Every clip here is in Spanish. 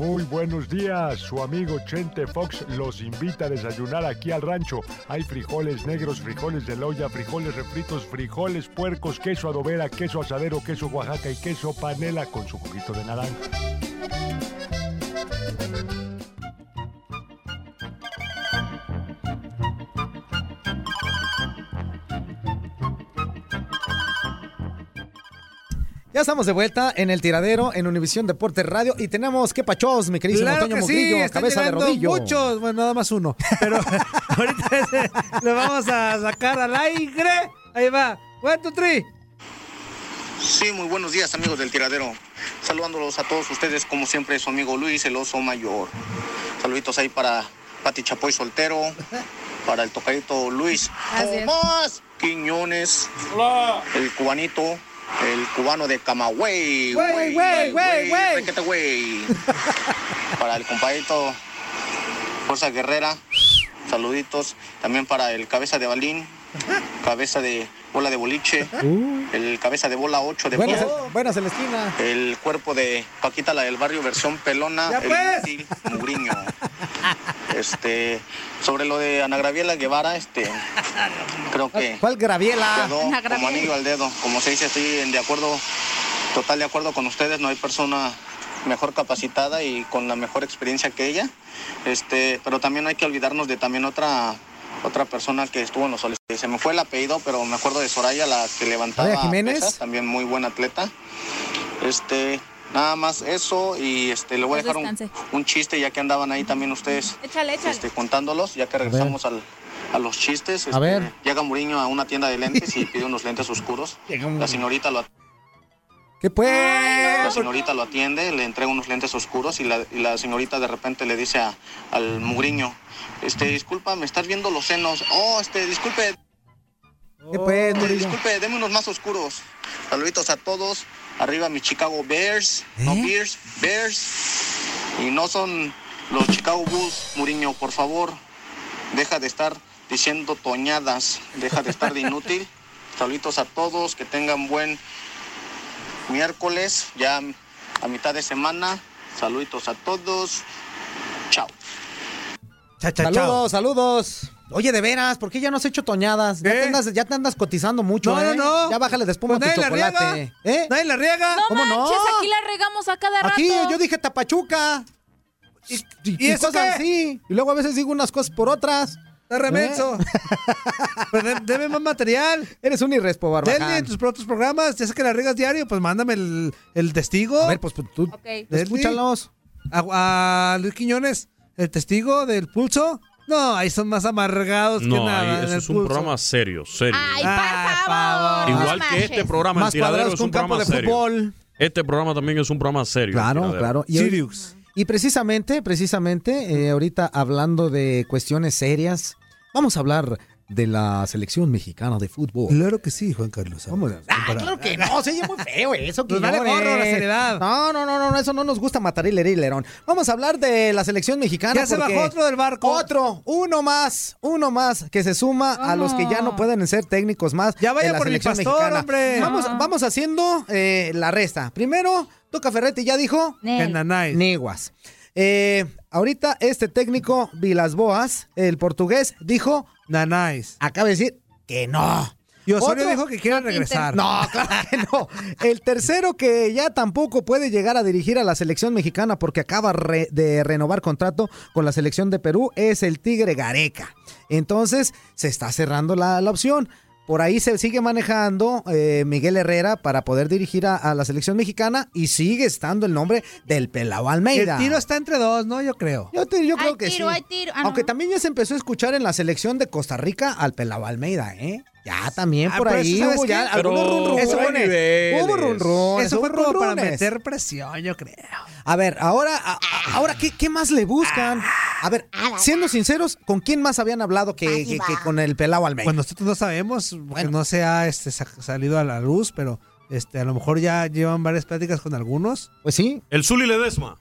Muy buenos días, su amigo Chente Fox los invita a desayunar aquí al rancho. Hay frijoles negros, frijoles de loya, frijoles refritos, frijoles puercos, queso adobera, queso asadero, queso Oaxaca y queso panela con su juguito de naranja. Ya estamos de vuelta en el tiradero en Univisión Deportes Radio y tenemos que pachos, mi querido Claro Antonio que sí, Mugrillo, están cabeza de rodillo. Muchos, bueno, nada más uno. Pero ahorita le vamos a sacar al aire. Ahí va. One, two, three. Sí, muy buenos días amigos del tiradero. Saludándolos a todos ustedes, como siempre, su amigo Luis, el oso mayor. Saluditos ahí para Pati Chapoy soltero, para el tocadito Luis Tomás Quiñones, el cubanito, el cubano de Camagüey. Güey, güey, güey, güey. requete, güey. Para el compadrito Fuerza Guerrera, saluditos. También para el cabeza de balín, cabeza de bola de boliche, el cabeza de bola 8 de Buenas, fútbol. buenas en la esquina. El cuerpo de Paquita, la del barrio, versión pelona, Ya el pues. Mugriño. Este, sobre lo de Ana Graviela Guevara, este, creo que ¿Cuál Graviela? quedó Ana como anillo al dedo. Como se dice, estoy en de acuerdo, total de acuerdo con ustedes, no hay persona mejor capacitada y con la mejor experiencia que ella. Este, pero también hay que olvidarnos de también otra otra persona que estuvo en los soles. Se me fue el apellido, pero me acuerdo de Soraya, la que levantaba Soraya Jiménez. pesas, también muy buena atleta. Este, nada más eso y este le voy a dejar un, un chiste ya que andaban ahí también ustedes Échale, échale. este, contándolos, ya que regresamos al- a los chistes. A este, ver. Llega Muriño a una tienda de lentes y pide unos lentes oscuros. La señorita lo ¿Qué pues? la señorita lo atiende, le entrega unos lentes oscuros y la, y la señorita de repente le dice a- al mugriño, este, disculpa, me estás viendo los senos. Oh, este, disculpe, ¿Qué pues, este, disculpe, deme unos más oscuros. Saluditos a todos. Arriba mis Chicago Bears, no ¿Eh? Bears, Bears. Y no son los Chicago Bulls, Muriño, por favor. Deja de estar diciendo toñadas, deja de estar de inútil. Saluditos a todos, que tengan buen miércoles, ya a mitad de semana. Saluditos a todos. Chao. Cha, cha, saludos, chao. saludos. Oye, de veras, ¿por qué ya no has hecho toñadas? Ya te, andas, ya te andas cotizando mucho, No, no, ¿eh? no. Ya bájale de espuma Pues tu nadie la chocolate. riega. ¿Eh? Nadie la riega. No ¿Cómo no? aquí la regamos a cada rato. Aquí yo dije tapachuca. Y, y- ¿Y y eso cosas qué? así. Y luego a veces digo unas cosas por otras. Está remenso. Pues de- deme más material. Eres un irrespo, Denle en barbaján. tus otros programas. Ya sé que la riegas diario, pues mándame el, el testigo. A ver, pues, pues, tú Ok. Denle. escúchalos. A, a Luis Quiñones, el testigo del pulso. No, ahí son más amargados que No, nada. ahí- en eso el es un pulso. programa serio, serio. Ay, por Ay, favor. no Igual que este programa, Más el tiradero cuadrados es que un un campo programa de serio. fútbol. Este programa también es un programa serio. el Claro, tiradero. claro. Y, Sirius. Y precisamente, precisamente, eh, ahorita hablando de cuestiones serias, vamos a hablar de la selección mexicana de fútbol. Claro que sí, Juan Carlos. Vamos a- Ah, claro que no, se oye muy feo eso. Nos vale gorro la seriedad. No, no, no, no, eso no nos gusta matar y leer y lerón. Vamos a hablar de la selección mexicana. Ya se bajó otro del barco. Otro, uno más, uno más que se suma a los que ya no pueden ser técnicos más. Ya vaya de la por el selección pastor, mexicana. hombre. Vamos, vamos haciendo eh, la resta. Primero, Tuca Ferretti ya dijo. Que. Niguas. Eh, ahorita este técnico Vilas Boas, el portugués, dijo, Nanáis. acaba de decir que no. Y Osorio Otro- dijo que quiere regresar. No, claro que no. El tercero que ya tampoco puede llegar a dirigir a la selección mexicana porque acaba re- de renovar contrato con la selección de Perú es el Tigre Gareca. Entonces se está cerrando la, la opción. Por ahí se sigue manejando eh, Miguel Herrera para poder dirigir a, a la selección mexicana y sigue estando el nombre del Pelao El Almeida. tiro está entre dos, ¿no? Yo creo. Yo, te- yo creo Hay que tiro, sí. hay tiro. Ah, no. Aunque también ya se empezó a escuchar en la selección de Costa Rica al Pelao Almeida, ¿eh? Ya también Ah, por ahí ya Pero algunos runrunes. eso fue. Hubo runrunes, Eso fue como para meter presión, yo creo. A ver, ahora, a- a- ahora ¿qué, qué más le buscan? A ver, siendo sinceros, ¿con quién más habían hablado que, que- que con el Pelao Almeida? Pues nosotros no sabemos, porque no se ha este, sa- salido a la luz, pero este, a lo mejor ya llevan varias pláticas con algunos. Pues sí. El Zuli Ledesma.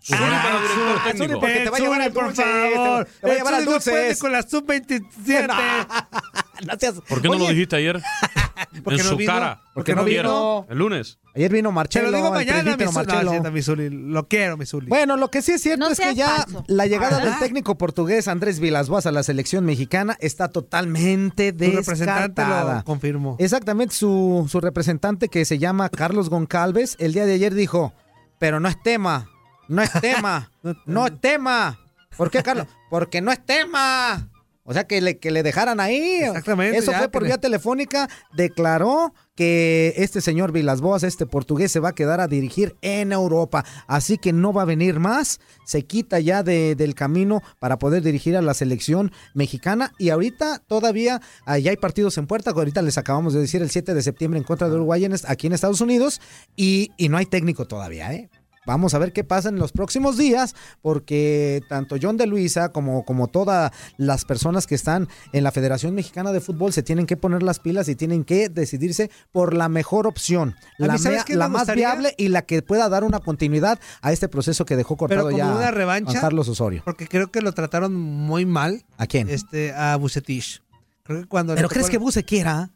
Zuli Ah, para director Zuli, técnico. porque te va a llevar al por favor. te va a llevar al con la sub-27. No seas- ¿Por qué no lo Oye, dijiste ayer? Porque en no su vino. cara. Porque no ayer? vino. El lunes. Ayer vino Marcelo. lo digo el mañana, mi presbítero Zuli. No, Marcelo. sienta, mi Zuli. Lo quiero, mi Zuli. Bueno, lo que sí es cierto No es que seas ya falso. la llegada del técnico portugués Andrés Vilas-Boas a la selección mexicana está totalmente tu representante descartada. lo confirmó. Exactamente, su, su representante que se llama Carlos Goncalves, el día de ayer dijo, pero no es tema, no es tema, no es tema. ¿Por qué, Carlos? Porque no es tema. O sea, que le, que le dejaran ahí. Exactamente, Eso ya fue por vía telefónica. Declaró que este señor Vilas Boas, este portugués, se va a quedar a dirigir en Europa. Así que no va a venir más. Se quita ya de- del camino para poder dirigir a la selección mexicana. Y ahorita todavía allá hay partidos en puerta. Ahorita les acabamos de decir el 7 de septiembre en contra de Uruguay en aquí en Estados Unidos. Y, y no hay técnico todavía, ¿eh? Vamos a ver qué pasa en los próximos días, porque tanto John de Luisa como, como todas las personas que están en la Federación Mexicana de Fútbol se tienen que poner las pilas y tienen que decidirse por la mejor opción, la, ¿sabes mea- la más gustaría? viable y la que pueda dar una continuidad a este proceso que dejó Pero cortado como ya una revancha. Carlos Osorio. Porque creo que lo trataron muy mal ¿A quién? este, a Bucetich. Creo que cuando ¿Pero crees el- que Buse quiera?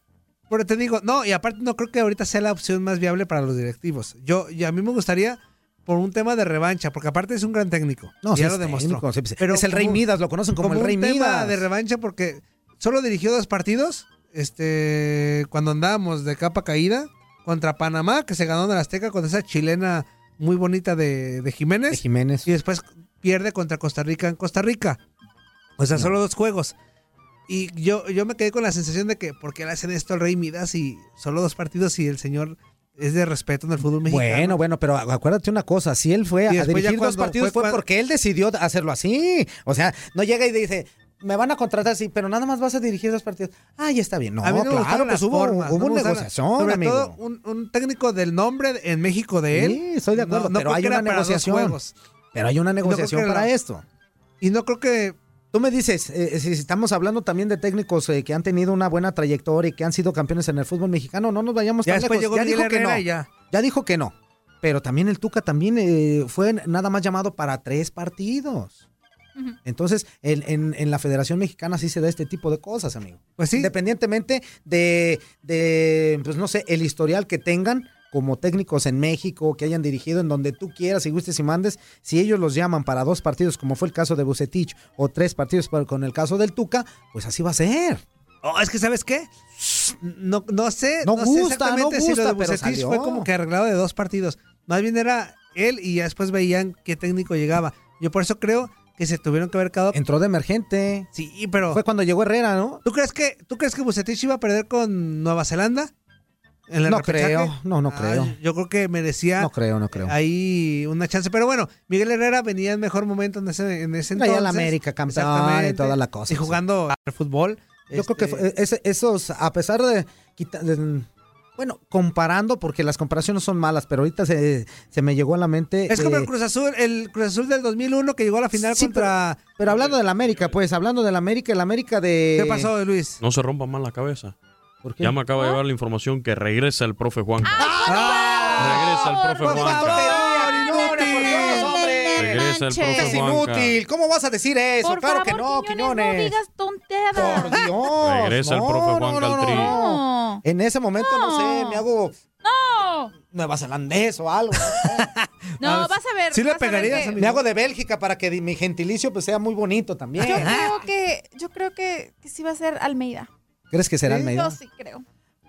Pero te digo, no, y aparte no creo que ahorita sea la opción más viable para los directivos. Yo, y a mí me gustaría por un tema de revancha, porque aparte es un gran técnico. No, sí ya es lo demostró. técnico, sí, sí. Pero es el Rey Midas, lo conocen como, el Rey un tema Midas. de revancha porque solo dirigió dos partidos, este, cuando andábamos de capa caída contra Panamá, que se ganó en el Azteca con esa chilena muy bonita de, de Jiménez, De Jiménez. y después pierde contra Costa Rica en Costa Rica. O sea, solo dos juegos. Y yo, yo me quedé con la sensación de que, ¿por qué le hacen esto al Rey Midas y solo dos partidos y el señor es de respeto en el fútbol mexicano? Bueno, bueno, pero acuérdate una cosa, si él fue a dirigir dos partidos fue porque él decidió hacerlo así. O sea, no llega y dice, me van a contratar así, pero nada más vas a dirigir dos partidos. Ah, ya está bien. No, a mí no me claro, pues hubo, formas, hubo no me una negociación, Sobre amigo. todo un, un técnico del nombre en México de él. Sí, estoy de acuerdo, No- pero hay una negociación. Pero hay una negociación para esto. Y no creo que Tú me dices, eh, si estamos hablando también de técnicos eh, que han tenido una buena trayectoria y que han sido campeones en el fútbol mexicano, no nos vayamos ya tan lejos. llegó Ya Miguel dijo que no. ya. Ya dijo que no. Pero también el Tuca también eh, fue nada más llamado para tres partidos. Entonces, en, en- en la Federación Mexicana sí se da este tipo de cosas, amigo. Pues sí. Independientemente de, de, pues no sé, el historial que tengan como técnicos en México, que hayan dirigido en donde tú quieras y gustes y mandes, si ellos los llaman para dos partidos, como fue el caso de Bucetich, o tres partidos con el caso del Tuca, pues así va a ser. Oh, es que ¿sabes qué? No, no sé. No sé gusta, exactamente no si lo gusta, de Bucetich fue como que arreglado de dos partidos. Más bien era él y ya después veían qué técnico llegaba. Yo por eso creo que se tuvieron que haber quedado. Entró de emergente. Sí, pero. Fue cuando llegó Herrera, ¿no? ¿Tú crees que tú crees que Bucetich iba a perder con Nueva Zelanda? ¿En el No repechaje? creo, no, no Ah, creo. Yo creo que merecía No creo, no creo. ahí una chance. Pero bueno, Miguel Herrera venía en mejor momento en ese, en ese Traía entonces. la América campeón y toda la cosa, Y sí. jugando al fútbol. Yo creo que este, ese- esos, a pesar de, Bueno, comparando, porque las comparaciones son malas, pero ahorita se, se me llegó a la mente. Es como eh, el Cruz Azul, el Cruz Azul del 2001 que llegó a la final Sí, contra... Pero hablando del América, pues, hablando del América, el América de. ¿Qué pasó, Luis? No se rompa más la cabeza. ¿Por qué? Ya me acaba de llegar la información que regresa el profe Juan. Ah, regresa el profe hombre. Regresa el profe Es inútil. ¿Cómo vas a decir eso? Por claro favor, que no, Quiñones, no digas tonteras. Por Dios. Regresa el no, profe no, Juan no, no, Caltrí. no. En ese momento, no, sé, No. me hago No, nuevazelandés o algo. no, vas a ver. ¿Sí le a pegarías que- me hago de Bélgica para que mi gentilicio pues sea muy bonito también. Yo creo que, yo creo que, que sí va a ser Almeida. ¿Crees que será Yo Almeida? sí creo.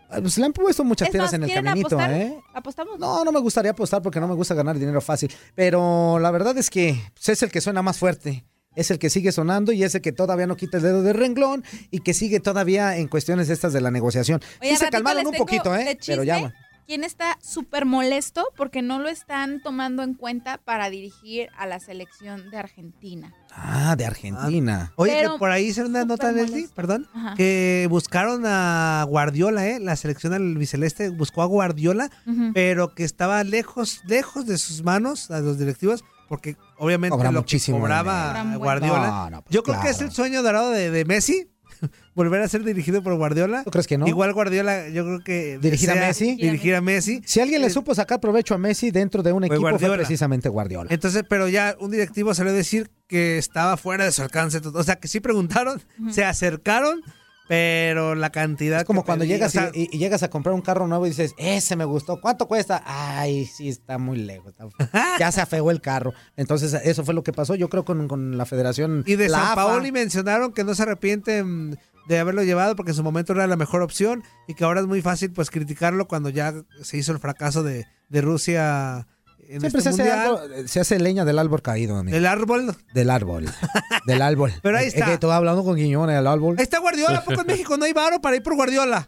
Ah, Pues le han puesto muchas piedras más, en el ¿quieren caminito, apostar? ¿eh? ¿Apostamos? No, no me gustaría apostar porque no me gusta ganar dinero fácil. Pero la verdad es que pues, es el que suena más fuerte. Es el que sigue sonando y es el que todavía no quita el dedo de renglón y que sigue todavía en cuestiones estas de la negociación. Oye, sí se calmaron un poquito, ¿eh? Pero ya. ¿Quién está súper molesto porque no lo están tomando en cuenta para dirigir a la selección de Argentina? Ah, de Argentina. Oye, Pero que por ahí hice una nota, Leslie, perdón, Ajá. que buscaron a Guardiola, ¿eh? La selección del biceleste buscó a Guardiola, pero que estaba lejos, lejos de sus manos, a los directivos, porque obviamente Cobra lo muchísimo que cobraba Guardiola. No, no, pues Yo creo que es el sueño dorado de, de Messi, volver a ser dirigido por Guardiola. ¿Tú crees que no? Igual Guardiola, yo creo que ¿Dirigir a Messi? Dirigir a Messi. Si alguien le Eh, supo sacar provecho a Messi dentro de un Fue equipo fue Guardiola. precisamente Guardiola. Entonces, pero ya un directivo salió a decir que estaba fuera de su alcance. O sea, que sí preguntaron, se acercaron, pero la cantidad. Es como que cuando llegas o sea, y, y llegas a comprar un carro nuevo y dices, ese me gustó, ¿cuánto cuesta? Ay, sí, está muy lejos. está- ya se afeó el carro. Entonces, eso fue lo que pasó, yo creo, con, con la federación. Y de la San. Paoli mencionaron que no se arrepienten de haberlo llevado porque en su momento era la mejor opción y que ahora es muy fácil pues criticarlo cuando ya se hizo el fracaso de, de Rusia en Siempre este se hace, algo- se hace leña del árbol caído, amigo. El árbol. Del árbol. del árbol. Pero ahí Es está. que tú hablando con Quiñones del árbol. Ahí está Guardiola, ¿a poco en México no hay varo para ir por Guardiola?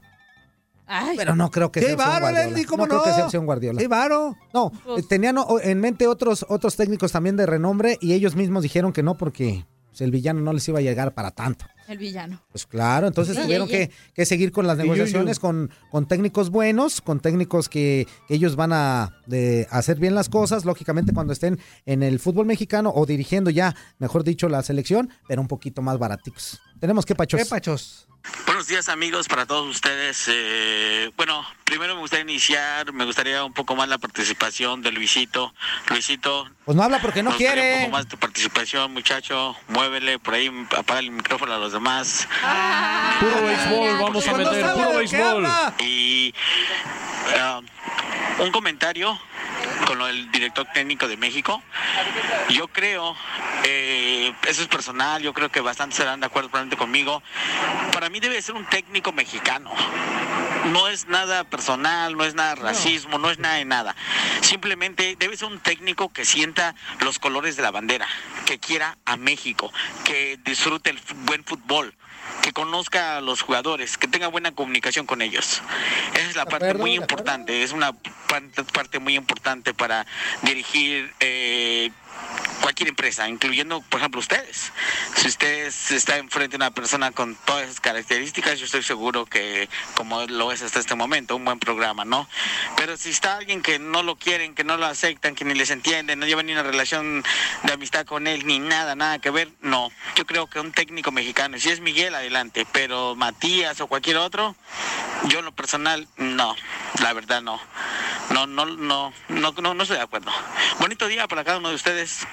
Ay, Pero no creo que sea varo. Leslie, ¿cómo no? creo que no? sea opción Guardiola. Hay varo. No, Pues- eh, tenían en mente otros, otros técnicos también de renombre y ellos mismos dijeron que no porque el villano no les iba a llegar para tanto. El villano. Pues claro, entonces Sí, tuvieron que, que seguir con las negociaciones con, con técnicos buenos, con técnicos que, que ellos van a de, hacer bien las cosas, lógicamente cuando estén en el fútbol mexicano o dirigiendo ya, mejor dicho, la selección, pero un poquito más baraticos. Tenemos que pachos. ¿Qué pachos? Buenos días amigos para todos ustedes. Eh, bueno, primero me gustaría iniciar, me gustaría un poco más la participación de Luisito. Luisito, Pues no habla porque no me gustaría un quiere. poco más tu participación, muchacho. Muévele por ahí, apaga el micrófono a los demás. Puro béisbol, vamos a meter, puro béisbol. Y ah, un comentario con lo del director técnico de México. Yo creo, eh, eso es personal, yo creo que bastante serán de acuerdo probablemente conmigo. Para mí debe ser un técnico mexicano. No es nada personal, no es nada racismo, no es nada de nada. Simplemente debe ser un técnico que sienta los colores de la bandera, que quiera a México, que disfrute el buen fútbol, que conozca a los jugadores, que tenga buena comunicación con ellos. Esa es la parte muy importante, es una parte, parte muy importante para dirigir eh, cualquier empresa, incluyendo, por ejemplo, ustedes. Si ustedes está enfrente de una persona con todas esas características, yo estoy seguro que, como lo es hasta este momento, un buen programa, ¿no? Pero si está alguien que no lo quieren, que no lo aceptan, que ni les entienden, no llevan ni una relación de amistad con él, ni nada, nada que ver, no. Yo creo que un técnico mexicano, si es Miguel, adelante, pero Matías o cualquier otro, yo en lo personal, no, la verdad no. No, no, no, no, no, no estoy de acuerdo. Bonito día para cada uno de ustedes.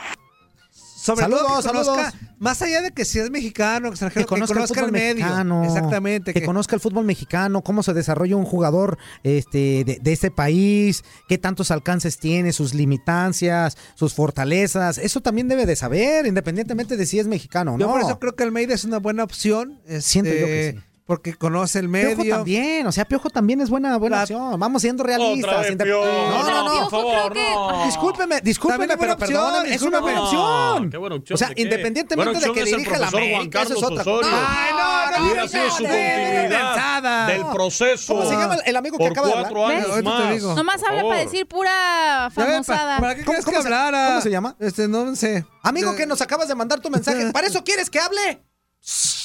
Sobre todo Saludos, conozca, saludos. más allá de que si es mexicano, extranjero, que conozca, el fútbol el medio. mexicano. Exactamente. Que, conozca el fútbol mexicano, cómo se desarrolla un jugador este, de, de este país, qué tantos alcances tiene, sus limitancias, sus fortalezas. Eso también debe de saber, independientemente de si es mexicano o Yo no. por eso creo que Almeida es una buena opción. Siento yo que este, sí. Porque conoce el Piojo medio. también, o sea, Piojo también es buena, buena La- opción. Vamos siendo realistas. Otra vez, Indep- Piojo. no, no, no, Piojo, por favor, creo que- no. Discúlpeme, discúlpeme, También pero es buena opción, perdóname, es una buena discúlpeme. opción. Qué buena opción, O sea, independientemente de que dirija la América, eso es otra Osorio. Ay, no, no, Hubiera no, sido su continuidad del proceso. ¿Cómo se llama el amigo que acaba de cuatro hablar? años. Ahorita te más. Nomás habla para decir pura famosada. ¿Para qué ¿Cómo- crees que cómo se- hablara? cómo se llama? Este, no sé. Amigo que nos acabas de mandar tu mensaje, ¿para eso quieres que hable?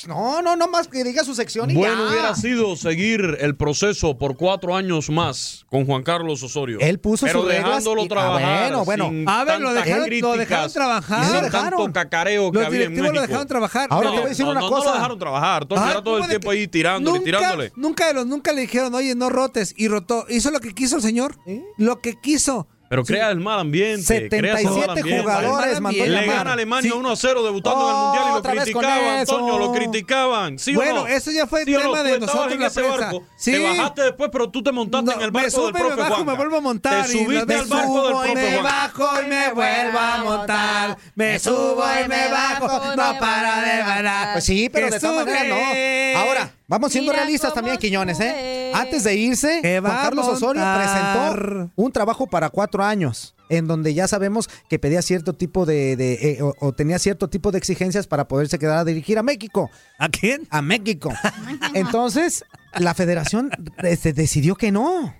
No, no, no más que diga su sección y Bueno ya. hubiera sido seguir el proceso por cuatro años más con Juan Carlos Osorio. Él puso Pero sus reglas dejándolo ah, trabajar. bueno, bueno. sin A ver, lo dejaron- lo críticas, dejaron trabajar. sin lo dejaron. tanto cacareo que Los había en lo dejaron trabajar. Ahora No, te voy a decir no, una no, cosa. No lo dejaron trabajar. Ah, todo el ¿cómo de tiempo ahí tirándole, nunca, tirándole. Nunca, los- nunca le dijeron, oye, no rotes. Y rotó. Hizo lo que quiso el señor. Lo que quiso. Pero crea el mal ambiente. crea ese mal 77 ambiente. jugadores mandó Le llamar. gana a Alemania Sí. 1 a 0 debutando en el Mundial y lo criticaban. Antonio, lo criticaban. ¿Sí o Bueno, no? eso ya fue ¿Sí o tema no? de nosotros, en la ese prensa. barco. Sí. Te bajaste después, pero tú te montaste No, en el barco del profe bajo, Juanca. me vuelvo a montar. Te subiste al barco del subo y profe me bajo y me vuelvo a montar. Me subo y me bajo. No para de ganar. Pues sí, pero de maneras sube. no. Ahora, vamos siendo Mira realistas también, Quiñones, ¿eh? Antes de irse, Juan Carlos Osorio presentó un trabajo para cuatro años, en donde ya sabemos que pedía cierto tipo de, de, eh, o, o tenía cierto tipo de exigencias para poderse quedar a dirigir a México. ¿A quién? A México. Entonces, la federación este, decidió que no.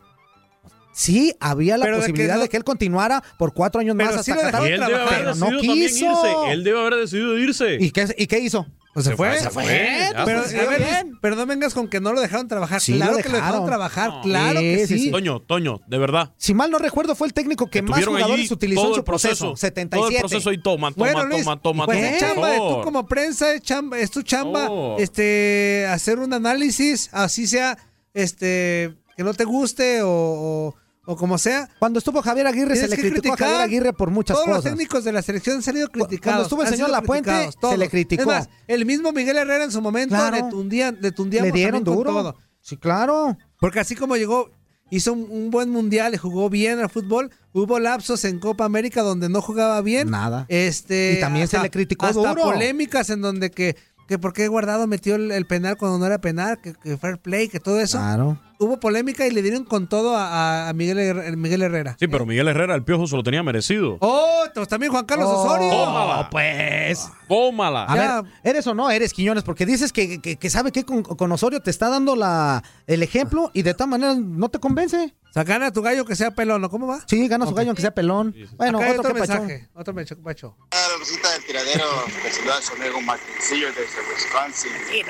Sí, había la Pero de que posibilidad de no- que, él continuara por cuatro años más sí hasta Y él debe haber pero no quiso. irse. Él debe haber decidido irse. ¿Y qué, ¿Y qué hizo? Pues se fue. Se fue. Ya Pero, pues, a ver, bien. pero no vengas con que no lo dejaron trabajar. Sí, claro lo que lo dejaron dejaron. trabajar. No. Claro que Sí, sí, sí. sí. Toño, Toño, de verdad. Si mal no recuerdo, fue el técnico que más Estuvieron jugadores utilizó todo en su proceso. proceso. 77. Todo el proceso y toma, toma, Bueno, Luis, toma, toma, pues toma. es por chamba de tú como prensa, es, chamba, es tu chamba, Oh. este, hacer un análisis, así sea, este, que no te guste o, o, o como sea. Cuando estuvo Javier Aguirre, se le criticó a Javier Aguirre por muchas Todos los cosas. técnicos de la selección han salido criticados. cuando estuvo el señor Lapuente, se le criticó. Es más, el mismo Miguel Herrera en su momento Claro. le tundían, le tundíamos Le dieron duro. todo. Sí, claro. Porque así como llegó, hizo un, un buen mundial y jugó bien al fútbol, hubo lapsos en Copa América donde no jugaba bien. Nada. Este, Y también se le criticó hasta duro. polémicas en donde que, que por qué Guardado metió el, el penal cuando no era penal, que, que fair play, que todo eso. Claro. Hubo polémica y le dieron con todo a, a Miguel, Herrera- Miguel Herrera. Sí, pero Miguel Herrera, el piojo, se lo tenía merecido. Oh, pues también Juan Carlos Oh, Osorio. Tómala. pues. Tómala. A Ya. ver, ¿eres o no eres Quiñones? Porque dices que, que, que sabe que con, con Osorio te está dando la, el ejemplo y de tal manera no te convence. O sea, gana tu gallo que sea pelón, ¿no? ¿Cómo va? Sí, gana su Ok. gallo aunque sea pelón. Bueno, Acá otro, otro que mensaje. Otro mensaje, Pacho. La visita del tiradero que saluda a su amigo Martincillo desde Wisconsin. Eh,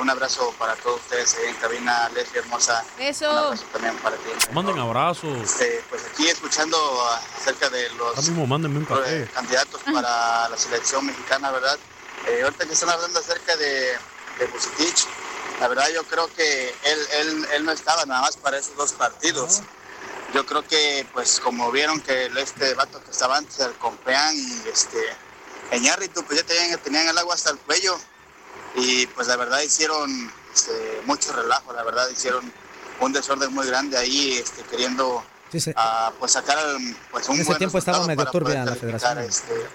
un abrazo para todos ustedes ahí en cabina, Leslie hermosa. Un Beso. abrazo también para ti. Manden abrazos. Este, pues aquí escuchando acerca de los mismo un eh, café. candidatos para la selección mexicana, ¿verdad? Eh, ahorita que están hablando acerca de, de Vucetich, la verdad yo creo que él, él, él no estaba nada más para esos dos partidos. Yo creo que, pues, como vieron que este vato que estaba antes, el Compeán y este Eñárritu, pues ya tenían, tenían el agua hasta el cuello. Y pues la verdad hicieron este, mucho relajo, la verdad hicieron un desorden muy grande ahí, este, queriendo Sí, sí. a pues sacar al- pues un En ese buen tiempo estaba medio turbia la federación. este,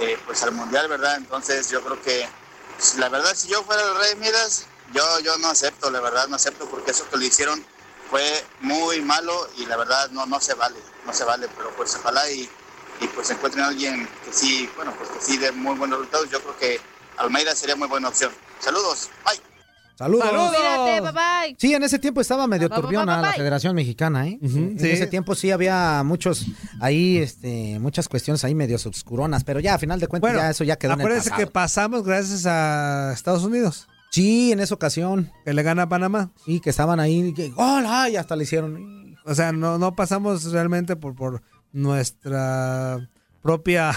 eh, pues al mundial verdad entonces yo creo que pues, la verdad si yo fuera el rey Midas yo yo no acepto la verdad no acepto porque eso que le hicieron fue muy malo y la verdad no no se vale no se vale pero pues ojalá y, y pues encuentren a alguien que sí bueno pues que sí dé muy buenos resultados yo creo que Almeida sería muy buena opción saludos bye Saludos. Saludos. Cuídate, bye bye. Sí, en ese tiempo estaba medio turbiona la. Federación Mexicana, ¿eh? Ujú, En sí. ese tiempo sí había muchos ahí, este, muchas cuestiones ahí medio obscuronas, pero ya a final de cuentas Bueno, ya eso ya quedó en el acuérdense pasado. que pasamos gracias a Estados Unidos, Sí, en esa ocasión. que le gana a Panamá. Sí, que estaban ahí, que, ¡gol! ¡Ay! hasta le hicieron. O sea, no, no pasamos realmente por, por nuestra propia...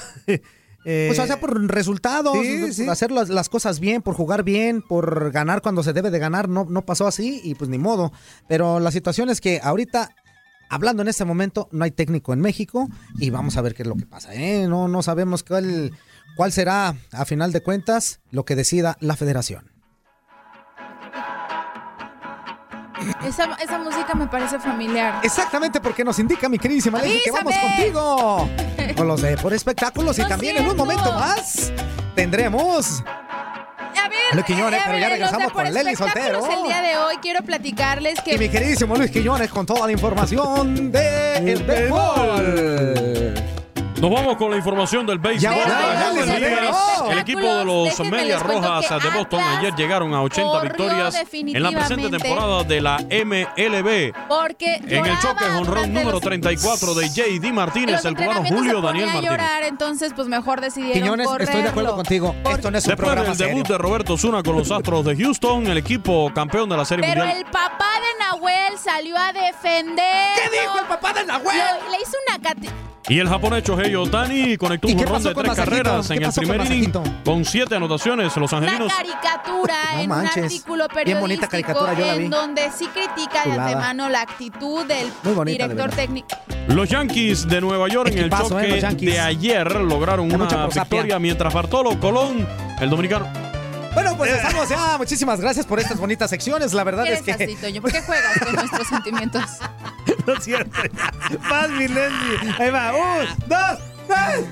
eh, Pues o sea, por resultados, sí, hacer las, las cosas bien, por jugar bien, por ganar cuando se debe de ganar, no, no pasó así y pues ni modo. Pero la situación es que ahorita, hablando en este momento, no hay técnico en México y vamos a ver qué es lo que pasa. ¿eh? No, no sabemos cuál, cuál será, a final de cuentas, lo que decida la federación. Esa, esa música me parece familiar. Exactamente porque nos indica mi queridísima Leslie que vamos contigo con los de por espectáculos y también en un siento. momento más tendremos Luis Quiñones, pero ya regresamos con Espectáculos Soltero. El día de hoy quiero platicarles y mi que queridísimo Luis Quiñones con toda la información de el béisbol. Nos vamos con la información del béisbol. Ya, de las ya, Grandes ya, ya, Ligas. ya. El equipo de los Medias Rojas de Boston Atlas ayer llegaron a 80 corrió victorias en la presente temporada de la MLB. Porque En el choque durante número los- 34 de J.D. Martínez, el cubano Julio Daniel Martínez. llorar, entonces pues mejor decidieron Quiñones, estoy de acuerdo correrlo. contigo. Esto no es un Después programa del debut serio. de Roberto Zuna con los Astros de Houston, el equipo campeón de la Serie Pero Mundial. el papá de Nahuel salió a defender. ¿Qué dijo el papá de Nahuel? Lo- le hizo una Y el japonés Shohei Otani conectó ¿Y un pasó de tres Masajito? carreras ¿Qué en el primer inning con siete anotaciones. Los una angelinos caricatura No en manches. un artículo Bien periodístico bonita caricatura, yo la vi. en donde sí critica de antemano la actitud del bonita, director técnico. Los Yankees de Nueva York en el eh, choque Yankees. de ayer lograron Hay una victoria mientras Bartolo Colón, el dominicano. Bueno, pues estamos ya. Muchísimas gracias por estas bonitas secciones. La verdad ¿Qué es que. así, Toño? ¿Por qué juegas con nuestros sentimientos? No es cierto. Más mi Leslie. Ahí va. Un, dos, tres.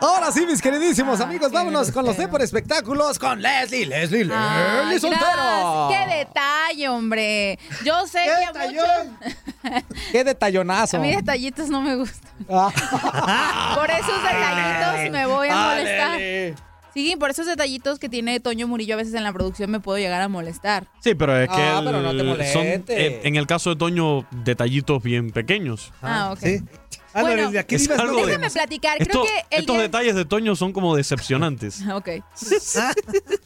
Ahora sí, mis queridísimos Ah, amigos, vámonos con los grosero. Depor Espectáculos con Leslie, Leslie, Leslie Soltero. gracias. ¡Qué detalle, hombre! Yo sé ¡Qué que a detallón! muchos... ¡Qué detallonazo! A mí detallitos no me gustan. Ah. Por esos detallitos me voy a Ah, molestar. Leli. Sí, por esos detallitos que tiene Toño Murillo a veces en la producción me puedo llegar a molestar. Sí, pero es que Ah, el- pero no te son, molestes. eh, en el caso de Toño, detallitos bien pequeños. Ah, ok. Sí. Bueno, Ándale, ¿de aquí es algo de- Déjame platicar, creo Esto- que el estos día- detalles de Toño son como decepcionantes. Ok.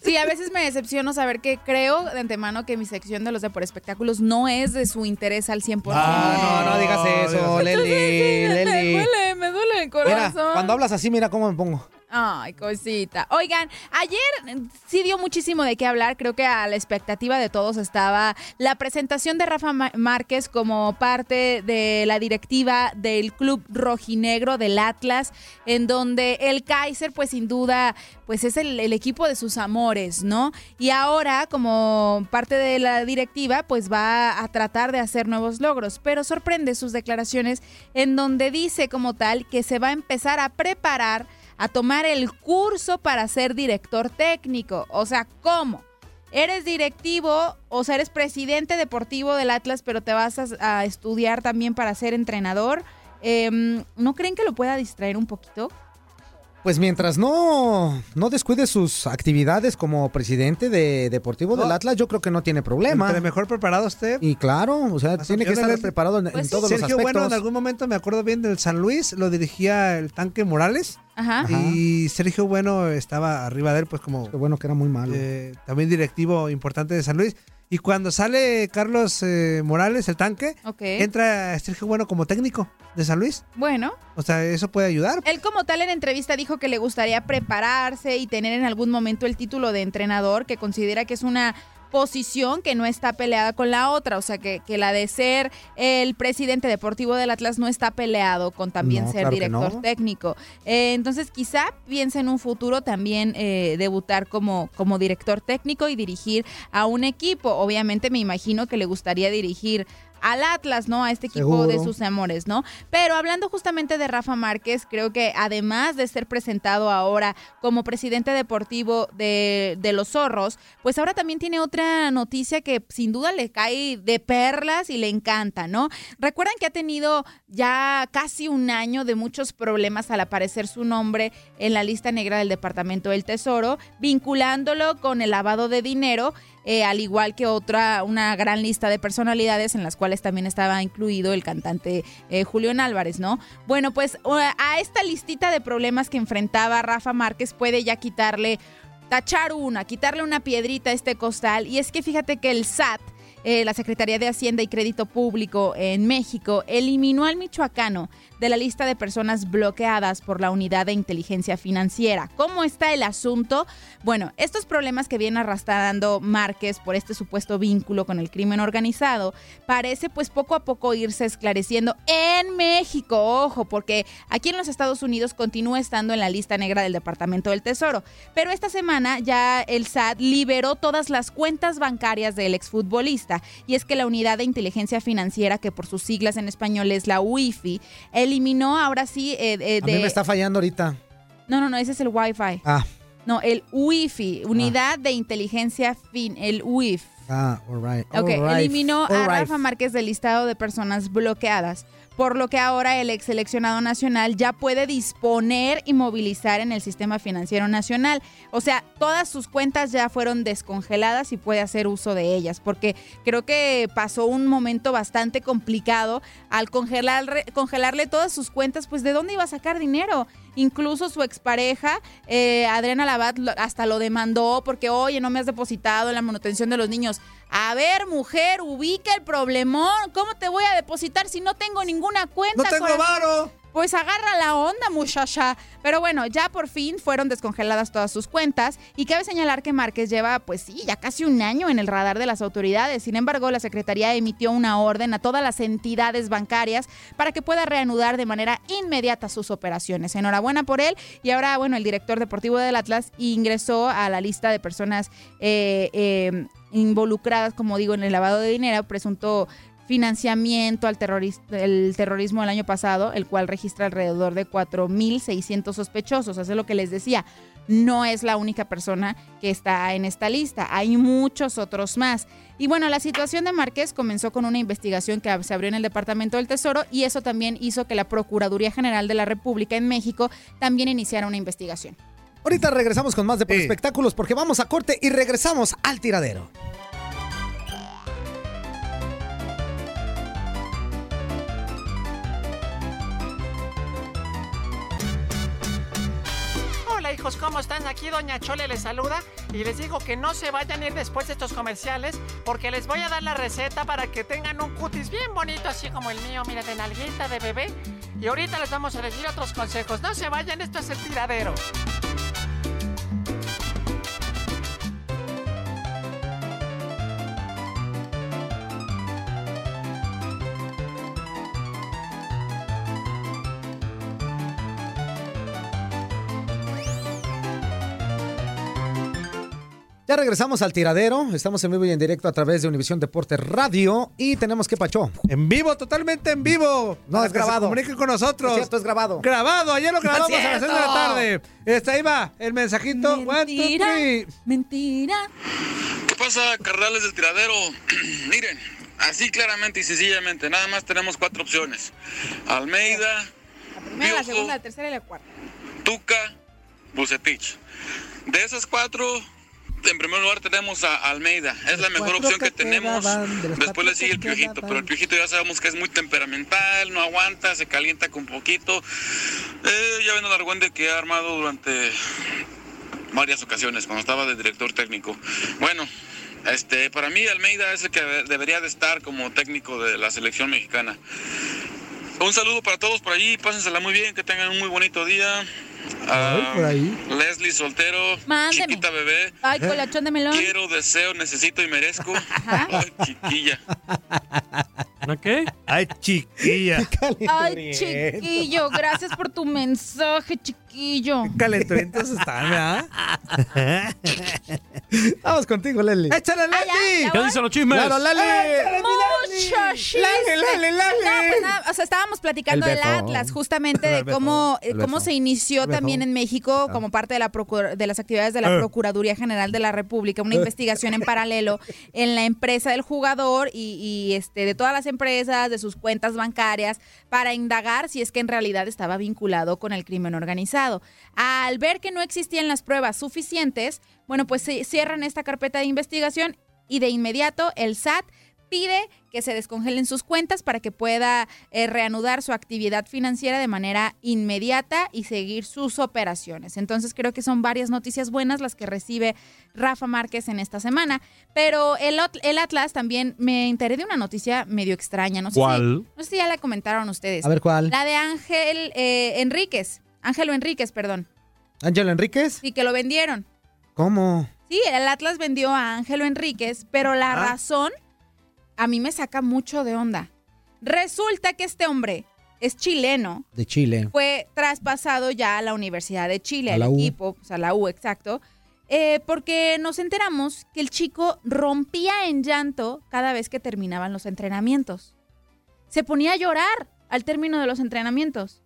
Sí, a veces me decepciono saber que creo de antemano que mi sección de los de por espectáculos no es de su interés al 100%. Ah, no, no digas eso, Leli, Me duele, me duele el Mira, corazón. cuando hablas así, mira cómo me pongo. Ay, cosita. Oigan, ayer sí dio muchísimo de qué hablar. Creo que a la expectativa de todos estaba la presentación de Rafa Márquez como parte de la directiva del club rojinegro del Atlas, en donde el Kaiser, pues sin duda, pues es el, el equipo de sus amores, ¿no? Y ahora, como parte de la directiva, pues va a tratar de hacer nuevos logros. Pero sorprende sus declaraciones en donde dice como tal que se va a empezar a preparar a tomar el curso para ser director técnico. O sea, ¿cómo? Eres directivo, o sea, eres presidente deportivo del Atlas, pero te vas a, estudiar también para ser entrenador. Em, ¿No creen que lo pueda distraer un poquito? Pues mientras no, no descuide sus actividades como presidente de Deportivo del. Atlas, yo creo que no tiene problema. Entre mejor preparado usted. Y claro, o sea, tiene que estar preparado en, en Pues sí. todos los Sergio aspectos. Bueno, en algún momento me acuerdo bien del San Luis, lo dirigía el tanque Morales. Ajá. Ajá. Y Sergio Bueno estaba arriba de él, pues como Qué bueno que era muy malo. eh, también directivo importante de San Luis. Y cuando sale Carlos eh, Morales, el tanque, entra Sergio Bueno como técnico de San Luis. Bueno, O sea, eso puede ayudar. Él como tal en entrevista dijo que le gustaría prepararse y tener en algún momento el título de entrenador, que considera que es una posición que no está peleada con la otra, o sea que, que la de ser el presidente deportivo del Atlas no está peleado con también No, ser claro director no. técnico. Eh, entonces quizá piense en un futuro también eh, debutar como, como director técnico y dirigir a un equipo. Obviamente me imagino que le gustaría dirigir al Atlas, ¿no? A este equipo de sus amores, ¿no? Pero hablando justamente de Rafa Márquez, creo que además de ser presentado ahora como presidente deportivo de, de los zorros, pues ahora también tiene otra noticia que sin duda le cae de perlas y le encanta, ¿no? Recuerdan que ha tenido ya casi un año de muchos problemas al aparecer su nombre en la lista negra del Departamento del Tesoro, vinculándolo con el lavado de dinero eh, al igual que otra, una gran lista de personalidades en las cuales también estaba incluido el cantante eh, Álvarez, ¿no? Bueno, pues a esta listita de problemas que enfrentaba Rafa Márquez puede ya quitarle, tachar una, quitarle una piedrita a este costal. Y es que fíjate que el SAT, eh, la Secretaría de Hacienda y Crédito Público en México, eliminó al michoacano de la lista de personas bloqueadas por la Unidad de Inteligencia Financiera. ¿Cómo está el asunto? Bueno, estos problemas que viene arrastrando Márquez por este supuesto vínculo con el crimen organizado, parece pues poco a poco irse esclareciendo en México, ojo, porque aquí en los Estados Unidos continúa estando en la lista negra del Departamento del Tesoro. Pero esta semana ya el SAT liberó todas las cuentas bancarias del exfutbolista. Y es que la Unidad de Inteligencia Financiera, que por sus siglas en español es la UIFI, eliminó ahora sí eh, eh, A mí de... me está fallando ahorita. No, no, no, ese es el Wi-Fi. Ah, No, el UIFI, Unidad de Inteligencia Fin, el UIF. Ah, all right. Ok, all right, eliminó all a right. Rafa Márquez del listado de personas bloqueadas, por lo que ahora el ex seleccionado nacional ya puede disponer y movilizar en el sistema financiero nacional. O sea, todas sus cuentas ya fueron descongeladas y puede hacer uso de ellas, porque creo que pasó un momento bastante complicado al congelar, congelarle todas sus cuentas, pues ¿de dónde iba a sacar dinero? Incluso su expareja, eh, Adriana Labat, hasta lo demandó porque, oye, no me has depositado en la manutención de los niños. A ver, mujer, ubica el problemón. ¿Cómo te voy a depositar si no tengo ninguna cuenta? ¡No tengo varo! Pues agarra la onda, muchacha. Pero bueno, ya por fin fueron descongeladas todas sus cuentas y cabe señalar que Márquez lleva, pues sí, ya casi un año en el radar de las autoridades. Sin embargo, la Secretaría emitió una orden a todas las entidades bancarias para que pueda reanudar de manera inmediata sus operaciones. Enhorabuena por él. Y ahora, bueno, el director deportivo del Atlas ingresó a la lista de personas eh, eh, involucradas, como digo, en el lavado de dinero, presunto financiamiento al el terrorismo el año pasado, el cual registra alrededor de 4.600 sospechosos. Eso es lo que les decía. No es la única persona que está en esta lista, hay muchos otros más. Y bueno, la situación de Márquez comenzó con una investigación que se abrió en el Departamento del Tesoro y eso también hizo que la Procuraduría General de la República en México también iniciara una investigación. Ahorita regresamos con más de Por. Espectáculos porque vamos a corte y regresamos al tiradero. Hijos, ¿cómo están? Aquí Doña Chole les saluda y les digo que no se vayan a ir después de estos comerciales porque les voy a dar la receta para que tengan un cutis bien bonito así como el mío, mira, de nalguita de bebé. Y ahorita les vamos a decir otros consejos. No se vayan, esto es el tiradero. Ya regresamos al tiradero. Estamos en vivo y en directo a través de Univisión Deporte Radio y tenemos que Pacho. En vivo, totalmente en vivo. No, es grabado. comuniquen con nosotros. Es cierto, es grabado. Grabado, ayer lo grabamos ¡Es a las 6 de la tarde. Está ahí va, el mensajito. One, two, Mentira, mentira. ¿Qué pasa, carnales del tiradero? Miren, así claramente y sencillamente, nada más tenemos cuatro opciones. Almeida, La primera, la segunda, la tercera y la cuarta. Tuca, Bucetich. De esas cuatro, en primer lugar tenemos a Almeida. Es la mejor opción que tenemos. Después le sigue el Piojito, pero el Piojito ya sabemos que es muy temperamental, no aguanta, se calienta con poquito. Eh, ya ven el argüende que ha armado durante varias ocasiones cuando estaba de director técnico. Bueno, este, para mí Almeida es el que debería de estar como técnico de la selección mexicana. Un saludo para todos por allí, pásensela muy bien, que tengan un muy bonito día. Ah, por ahí. Leslie Soltero, Mándeme. chiquita bebé. Ay, colachón de melón. Quiero, deseo, necesito y merezco. Ay, chiquilla. ¿A qué? Ay, chiquilla. Ay, chiquillo, gracias por tu mensaje, chiquillo. Calenturientos están, ¿verdad? Vamos contigo, Leslie. ¡Échale, Ah, ya, Lali! ¿Qué dicen los chismes? Claro, Lali. Mucho chisme. Lale, lale, lale. No, pues nada, o sea, estábamos platicando El del. Atlas, justamente de cómo, eh, cómo se inició también en México como parte de, la procura- de las actividades de la Eh. Procuraduría General de la República, una investigación en paralelo en la empresa del jugador y, y, este de todas las empresas, de sus cuentas bancarias, para indagar si es que en realidad estaba vinculado con el crimen organizado. Al ver que no existían las pruebas suficientes, bueno, pues se cierran esta carpeta de investigación y de inmediato el SAT pide que se descongelen sus cuentas para que pueda eh, reanudar su actividad financiera de manera inmediata y seguir sus operaciones. Entonces creo que son varias noticias buenas las que recibe Rafa Márquez en esta semana. Pero el, el Atlas también me enteré de una noticia medio extraña. No sé, ¿Cuál? Si, no sé si ya la comentaron ustedes. A ver, ¿cuál? La de Ángel eh, Enríquez. Ángelo Enríquez, perdón. ¿Ángelo Enríquez? Sí, que lo vendieron. ¿Cómo? Sí, el Atlas vendió a Ángelo Enríquez, pero la Ah. razón a mí me saca mucho de onda. Resulta que este hombre es chileno, De Chile. fue traspasado ya a la Universidad de Chile, al equipo, o sea, la U, exacto, eh, porque nos enteramos que el chico rompía en llanto cada vez que terminaban los entrenamientos. Se ponía a llorar al término de los entrenamientos.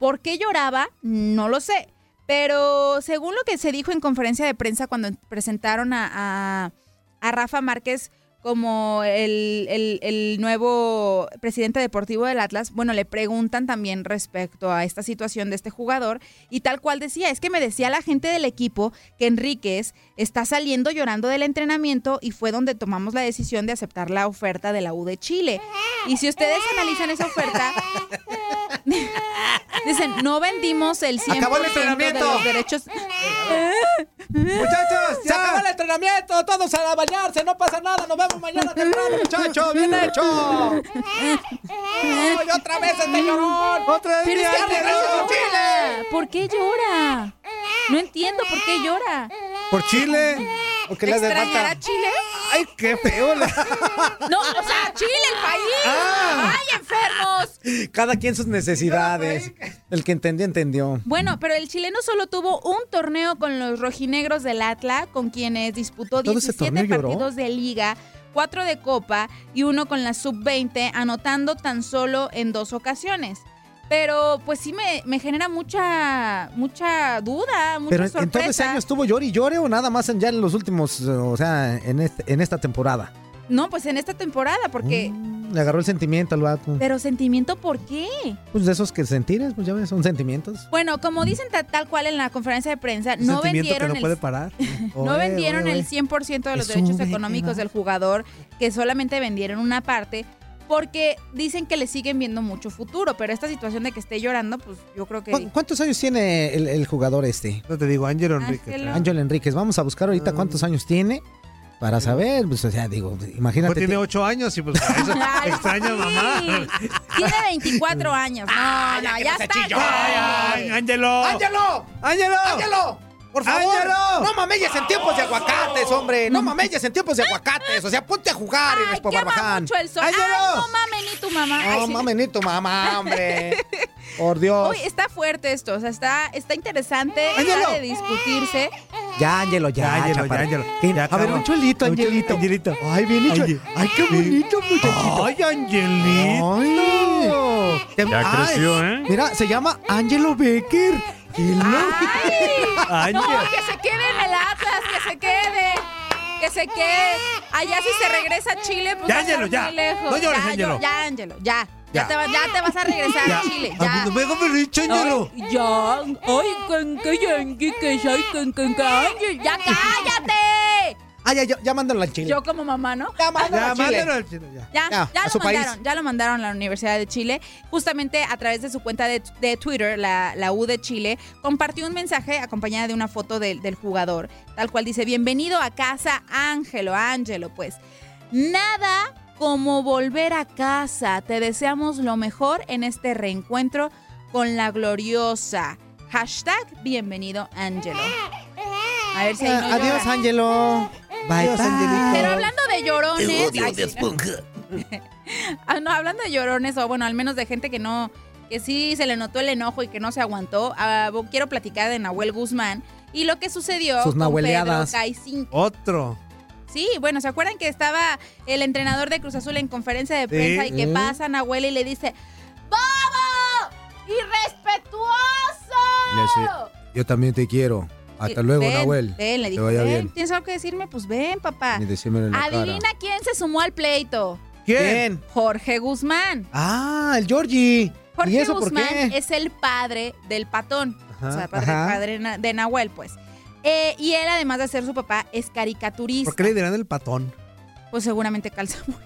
¿Por qué lloraba? No lo sé. Pero según lo que se dijo en conferencia de prensa cuando presentaron a, a- Rafa Márquez como el, el- el nuevo presidente deportivo del Atlas, bueno, le preguntan también respecto a esta situación de este jugador y tal cual decía, es que me decía la gente del equipo que Enríquez está saliendo llorando del entrenamiento y fue donde tomamos la decisión de aceptar la oferta de la U de Chile. Y si ustedes analizan esa oferta, dicen, no vendimos el 100% Acabó el de entrenamiento. los derechos. Muchachos, se acabó el entrenamiento, todos a bañarse, no pasa nada, nos vemos mañana temprano, muchachos, bien hecho. ¡Ay, otra vez este llorón! ¡Otra vez Pero es que ¿por qué? Chile! ¿Por qué llora? No entiendo por qué llora. ¿Por Chile? Porque ¿Extrañará falta... Chile? ¡Ay, qué feo! la- No, o sea, Chile, el país. Ah. ¡Ay, enfermos! Cada quien sus necesidades. El que entendió, entendió. Bueno, pero el chileno solo tuvo un torneo con los rojinegros del Atla, con quienes disputó ¿Todo ese 17 torneo lloró? partidos de liga, 4 de copa y uno con la sub-20, anotando tan solo en dos ocasiones. Pero pues sí me, me genera mucha mucha duda, mucha Pero sorpresa. en todo ese año estuvo llore y llore o nada más en, ya en los últimos, eh, o sea, en, este- en esta temporada. No, pues en esta temporada, porque... Le agarró el sentimiento al vato. Pero sentimiento, ¿por qué? Pues de esos que sentires, pues ya ves, son sentimientos. Bueno, como dicen ta- tal cual en la conferencia de prensa, no sentimiento que vendieron no el puede parar. no vendieron oe, oe. el 100% de los Es derechos económicos del jugador, que solamente vendieron una parte, porque dicen que le siguen viendo mucho futuro, pero esta situación de que esté llorando, pues yo creo que... ¿Cu- ¿Cuántos años tiene el, el jugador este? No te digo, Ángelo Enríquez. Ángelo. Ángel Enríquez. Vamos a buscar ahorita cuántos años tiene para saber. Pues, o sea, digo, imagínate. Pues tiene ocho años y pues eso Ay, extraña a sí. mamá. Tiene 24 años. No, no, ya, está. ¡Ay, Ángelo! ¡Ángelo! ¡Ángelo! ¡Ángelo! ¡Por favor! ¡Ángelo! ¡No mameyes en tiempos de aguacates, hombre! ¡No mameyes en tiempos de aguacates! O sea, ponte a jugar, Ay, Inés quema Barbaján. mucho el sol. Ay, no mames ni tu mamá. Ay, No sí. mames, ni tu mamá, hombre. Por Dios. Uy, está fuerte esto, o sea, está, está interesante, está de discutirse. Ya, Ángelo, ya, Ya, Ángelo, ya, Ángelo. A ver, un cholito, Un Angelito. Angelito. Ay, bien hecho. Ay, qué bonito, muchachito. ¡Ay, Angelito! Ay. Ya ay, creció, ¿eh? Mira, se llama Angelo Becker. ¡Qué! ¡Ay! No, que se quede en el Atlas, que se quede. Que se quede. Allá si se regresa a Chile, pues Ya, va a estar Ángelo, ya. muy lejos. No llores, ya, Ángelo. yo- Ya, Ángelo, ya. Ya, Ya. te, va- ya te vas a regresar Ya. a Chile. Ya. No me hagas berrinche, Ángelo. Ay, ya. Ay, con que yanqui, que soy con con que Ángel. Ya cállate. Ah, ya, ya, ya mándalo al Chile. Yo como mamá, ¿no? Ya, mándalo Ya, al Chile. mándalo al chile, ya. Ya, Ya, ya, a lo país. mandaron, ya lo mandaron a la Universidad de Chile. Justamente a través de su cuenta de, de Twitter, la, la U de Chile, compartió un mensaje acompañada de una foto del, del jugador, tal cual dice, bienvenido a casa, Ángelo, Ángelo, pues. Nada como volver a casa. Te deseamos lo mejor en este reencuentro con la gloriosa. Hashtag bienvenido, Ángelo. A ver si ahí no Ah, Adiós. Ángelo. Bye, bye. Pero hablando de llorones. ay, Ah, no, hablando de llorones, o bueno, al menos de gente que no, que sí se le notó el enojo y que no se aguantó, ah, quiero platicar de Nahuel Guzmán y lo que sucedió Sus con Pedro. Otro. Sí, bueno, ¿se acuerdan que estaba el entrenador de Cruz Azul en conferencia de prensa y que pasa Nahuel y le dice, ¡Bobo! ¡Irrespetuoso! Yo también te quiero. Hasta luego, ven, Nahuel. Ven, le Te dijo, vaya ven, bien. ¿tienes algo que decirme? Pues ven, papá. Ni decírmelo en la cara. Adivina quién se sumó al pleito. ¿Quién? Jorge Guzmán. Ah, el Georgie. Jorge ¿Y eso por Guzmán qué? es el padre del patón. Ajá, o sea, padre, padre de Nahuel, pues. Eh, y él, además de ser su papá, es caricaturista. ¿Por qué le dirán el patón? Pues seguramente calza muy.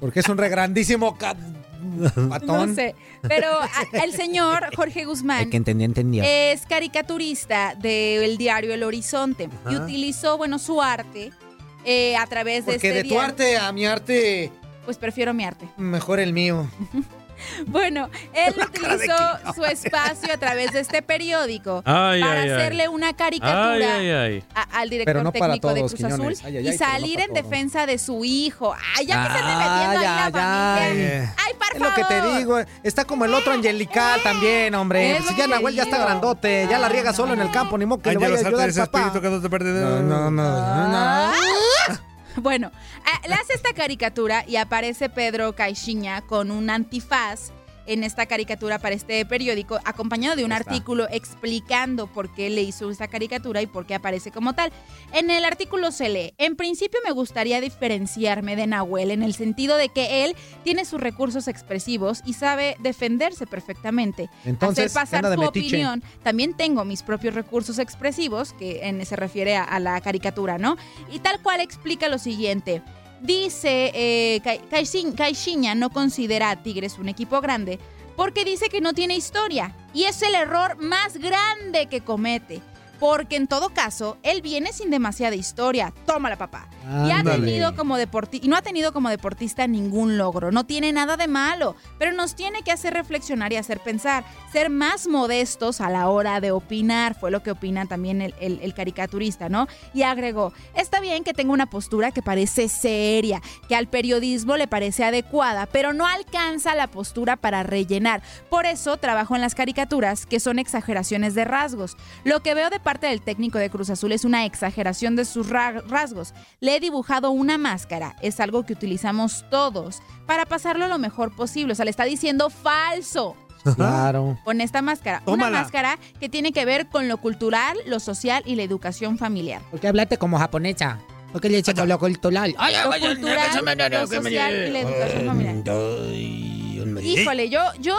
Porque es un regrandísimo ca- patón. No sé. Pero a- el señor Jorge Guzmán El que entendía, entendía. es caricaturista del diario El Horizonte y utilizó, bueno, su arte eh, a través de Porque este de tu diario. arte a mi arte, Pues prefiero mi arte. mejor el mío. Bueno, él utilizó su espacio a través de este periódico Ay, para ay, ay. hacerle una caricatura Ay, ay, ay. a- al director no técnico de Cruz Quiñones. Azul Ay, ay, y no salir en todos. defensa de su hijo. Ay, ya que se metiendo ahí la ay, familia. Es lo que te digo, está como el otro angelical también, hombre. Es Pues lo ya Nahuel ya está grandote, ya la riega solo en el campo, ni modo que le vaya a ayudar ese papá. que no te. No, no, no, no, no. Bueno, eh, le hace esta caricatura y aparece Pedro Caixinha con un antifaz en esta caricatura para este periódico, acompañado de un está. artículo explicando por qué le hizo esta caricatura y por qué aparece como tal. En el artículo se lee, en principio me gustaría diferenciarme de Nahuel en el sentido de que él tiene sus recursos expresivos y sabe defenderse perfectamente. Entonces, Hacer pasar su metiche. opinión. También tengo mis propios recursos expresivos, que en, se refiere a, a la caricatura, ¿no? Y tal cual explica lo siguiente. Dice, eh, Caixinha no considera a Tigres un equipo grande porque dice que no tiene historia. Y es el error más grande que comete. Porque en todo caso, él viene sin demasiada historia. Tómala, papá. Y ha tenido como deporti y no ha tenido como deportista ningún logro. No tiene nada de malo, pero nos tiene que hacer reflexionar y hacer pensar. Ser más modestos a la hora de opinar, fue lo que opina también el, el- el caricaturista, ¿no? Y agregó, está bien que tenga una postura que parece seria, que al periodismo le parece adecuada, pero no alcanza la postura para rellenar. Por eso trabajo en las caricaturas, que son exageraciones de rasgos. Lo que veo de parte del técnico de Cruz Azul es una exageración de sus ra- rasgos. Le he dibujado una máscara, es algo que utilizamos todos para pasarlo lo mejor posible. O sea, le está diciendo falso Claro. con esta máscara. Tómala. Una máscara que tiene que ver con lo cultural, lo social y la educación familiar. ¿Por qué hablaste como japonesa? ¿Por qué le dices lo cultural? Lo cultural, lo social y la educación familiar. Híjole, yo, yo,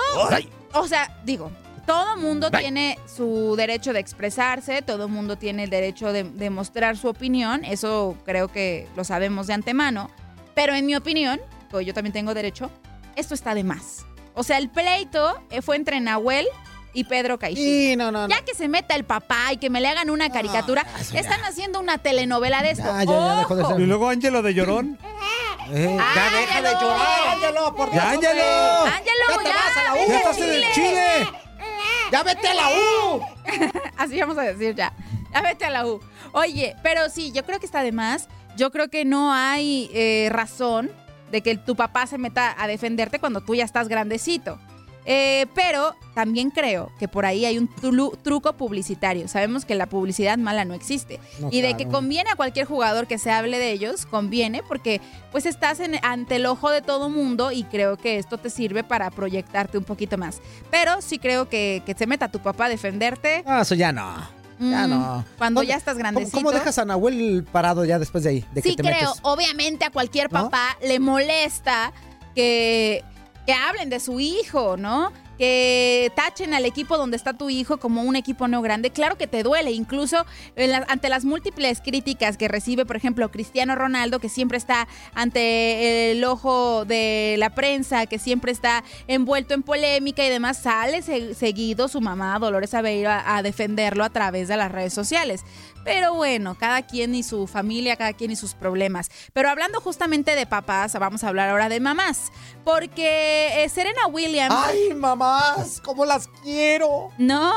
o sea, digo, todo mundo tiene su derecho de expresarse, todo mundo tiene el derecho de, de mostrar su opinión, eso creo que lo sabemos de antemano, pero en mi opinión, pues yo también tengo derecho, esto está de más. O sea, el pleito eh, fue entre Nahuel y Pedro Caixinha. Sí, no, no, no. Ya que se meta el papá y que me le hagan una caricatura, están haciendo una telenovela de esto. Ah, ya, ya dejó de. Y luego Ángelo de llorón. Eh, ya deja de llorar, Ángelo, por Dios. ¡Ya, hombre. Ángelo! Ángelo, Ya te ya, vas a la U. ¡Ya estás en el Chile! ¡Ya vete a la U! Así vamos a decir ya. Ya vete a la U. Oye, pero sí, yo creo que está de más. Yo creo que no hay eh, razón de que tu papá se meta a defenderte cuando tú ya estás grandecito. Eh, pero también creo que por ahí hay un tru- truco publicitario. Sabemos que la publicidad mala no existe. No, y de claro. que conviene a cualquier jugador que se hable de ellos, conviene porque pues estás en- ante el ojo de todo mundo y creo que esto te sirve para proyectarte un poquito más. Pero sí creo que, que se meta tu papá a defenderte. Ah, eso ya no. Ya Mm, no. Cuando ¿Dónde- ya estás ¿Cómo, grandecito. cómo dejas a Nahuel parado ya después de ahí? De que sí te creo, metes? obviamente a cualquier ¿No? papá le molesta que, que hablen de su hijo, ¿no? Que tachen al equipo donde está tu hijo como un equipo no grande. Claro que te duele, incluso ante las múltiples críticas que recibe, por ejemplo, Cristiano Ronaldo, que siempre está ante el ojo de la prensa, que siempre está envuelto en polémica y demás, sale se- seguido su mamá, Dolores Aveiro, a, defenderlo a través de las redes sociales. Pero bueno, cada quien y su familia, cada quien y sus problemas. Pero hablando justamente de papás, vamos a hablar ahora de mamás. Porque eh, Serena Williams. ¡Ay, mamás! ¿Cómo las quiero? No,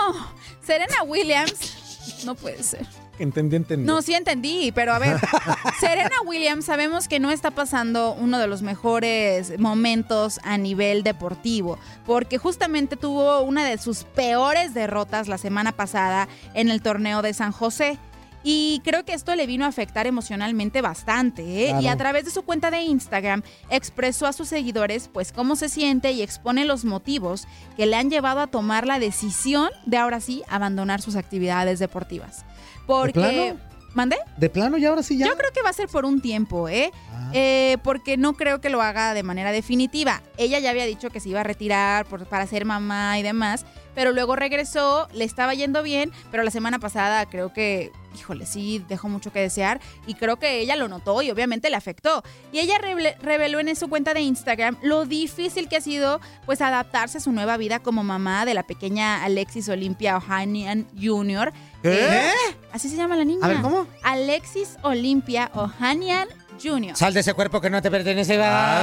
Serena Williams. No puede ser. Entendí, entendí. No, sí entendí, pero a ver, Serena Williams sabemos que no está pasando uno de los mejores momentos a nivel deportivo, porque justamente tuvo una de sus peores derrotas la semana pasada en el torneo de San José. Y creo que esto le vino a afectar emocionalmente bastante, ¿eh? Claro. Y a través de su cuenta de Instagram expresó a sus seguidores pues cómo se siente y expone los motivos que le han llevado a tomar la decisión de ahora sí abandonar sus actividades deportivas. Porque... plano? ¿Mandé? ¿De plano y ahora sí ya? Yo creo que va a ser por un tiempo, ¿eh? Ah. Eh, porque no creo que lo haga de manera definitiva. Ella ya había dicho que se iba a retirar por- para ser mamá y demás, pero luego regresó, le estaba yendo bien, pero la semana pasada creo que, híjole, sí, dejó mucho que desear y creo que ella lo notó y obviamente le afectó. Y ella reveló en su cuenta de Instagram lo difícil que ha sido pues adaptarse a su nueva vida como mamá de la pequeña Alexis Olympia Ohanian Jr. ¿Qué? así se llama la niña. A ver, ¿cómo? Alexis Olympia Ohanian Jr. Sal de ese cuerpo que no te pertenece. va.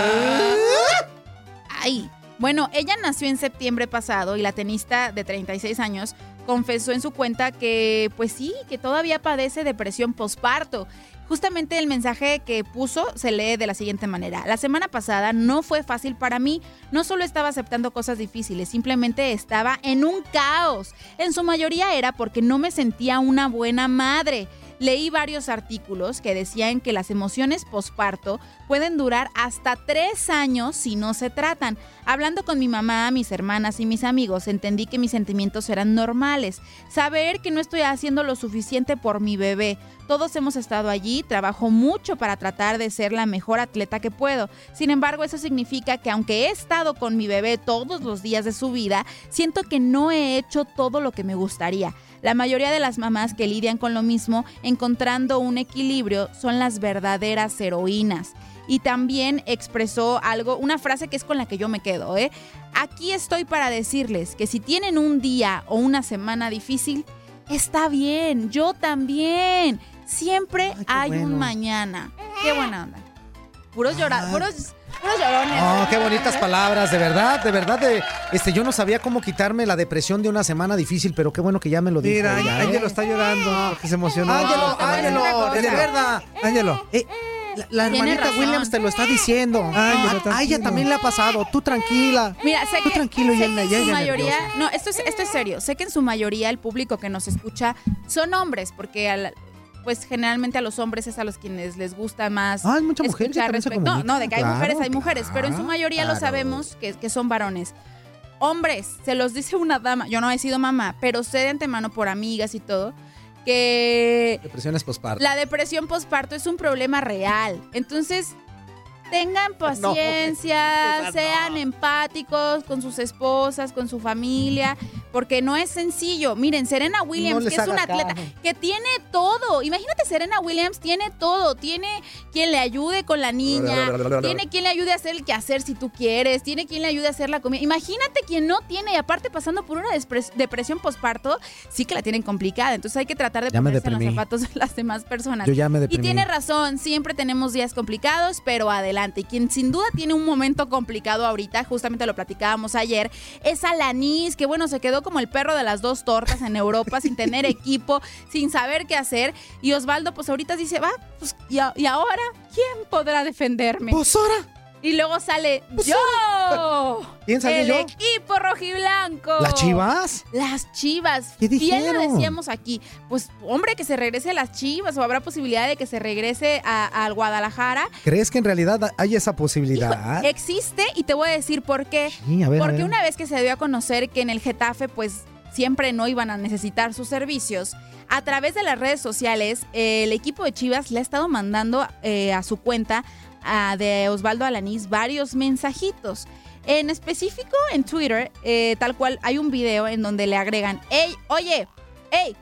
Ay. Bueno, ella nació en septiembre pasado y la tenista de 36 años confesó en su cuenta que, pues sí, que todavía padece depresión posparto. Justamente el mensaje que puso se lee de la siguiente manera. La semana pasada no fue fácil para mí. No solo estaba aceptando cosas difíciles, simplemente estaba en un caos. En su mayoría era porque no me sentía una buena madre. Leí varios artículos que decían que las emociones posparto pueden durar hasta tres años si no se tratan. Hablando con mi mamá, mis hermanas y mis amigos, entendí que mis sentimientos eran normales. Saber que no estoy haciendo lo suficiente por mi bebé. Todos hemos estado allí, trabajo mucho para tratar de ser la mejor atleta que puedo. Sin embargo, eso significa que aunque he estado con mi bebé todos los días de su vida, siento que no he hecho todo lo que me gustaría. La mayoría de las mamás que lidian con lo mismo, encontrando un equilibrio, son las verdaderas heroínas. Y también expresó algo, una frase que es con la que yo me quedo, ¿eh? Aquí estoy para decirles que si tienen un día o una semana difícil, está bien, yo también. Siempre hay bueno. un mañana. Qué buena onda. Puros llorar, puros, puros llorones. Oh, qué bonitas palabras, de verdad, de verdad. De, este, yo no sabía cómo quitarme la depresión de una semana difícil, pero qué bueno que ya me lo dijo. Mira, ella, ¿eh? Ángelo está llorando porque se emocionó. Ángelo, Ah, Ángelo, verdad. Ángelo. Eh, la, hermanita razón. Williams te lo está diciendo. Ángelo, a, a ella también le ha pasado. Tú tranquila. Mira, sé Tú que, tranquilo, sé que ya- en su mayoría, no, esto es, esto es serio. Sé que en su mayoría el público que nos escucha son hombres, porque al- pues generalmente a los hombres es a los quienes les gusta más. Ah, hay mucha mujer que respecto- No, no, de que hay Claro, mujeres, hay mujeres, pero en su claro, mayoría lo claro. sabemos que, que son varones. Hombres, se los dice una dama, yo no he sido mamá, pero sé de antemano por amigas y todo, que Depresiones posparto. la depresión postparto es un problema real. Entonces, tengan paciencia, no. sean empáticos con sus esposas, con su familia, porque no es sencillo. Miren, Serena Williams, que es una atleta caso. que tiene todo. Imagínate, Serena Williams tiene todo. Tiene quien le ayude con la niña, tiene quien le ayude a hacer el quehacer si tú quieres, tiene quien le ayude a hacer la comida. Imagínate quien no tiene, y aparte pasando por una depresión postparto, sí que la tienen complicada. Entonces hay que tratar de Ya ponerse en los zapatos de las demás personas. Yo ya me Y tiene razón, siempre tenemos días complicados, pero adelante. Y quien sin duda tiene un momento complicado ahorita, justamente lo platicábamos ayer, es Alanis, que bueno, se quedó como el perro de las dos tortas en Europa, sin tener equipo, sin saber qué hacer. Y Osvaldo, pues ahorita dice, va, pues, ¿y, a- y ahora quién podrá defenderme? Pues ahora. Y luego sale yo. ¿Quién salió el yo? equipo rojiblanco. ¿Las chivas? Las chivas. ¿Qué Bien lo dijeron? decíamos aquí. Pues, hombre, que se regrese a las chivas o habrá posibilidad de que se regrese al Guadalajara. ¿Crees que en realidad hay esa posibilidad? Existe y te voy a decir por qué. Sí, a ver, a Porque ver. una vez que se dio a conocer que en el Getafe, pues siempre no iban a necesitar sus servicios, a través de las redes sociales, eh, el equipo de Chivas le ha estado mandando eh, a su cuenta de Osvaldo Alanís varios mensajitos. En específico en Twitter, eh, tal cual, hay un video en donde le agregan, ¡Ey, oye! ¡Ey!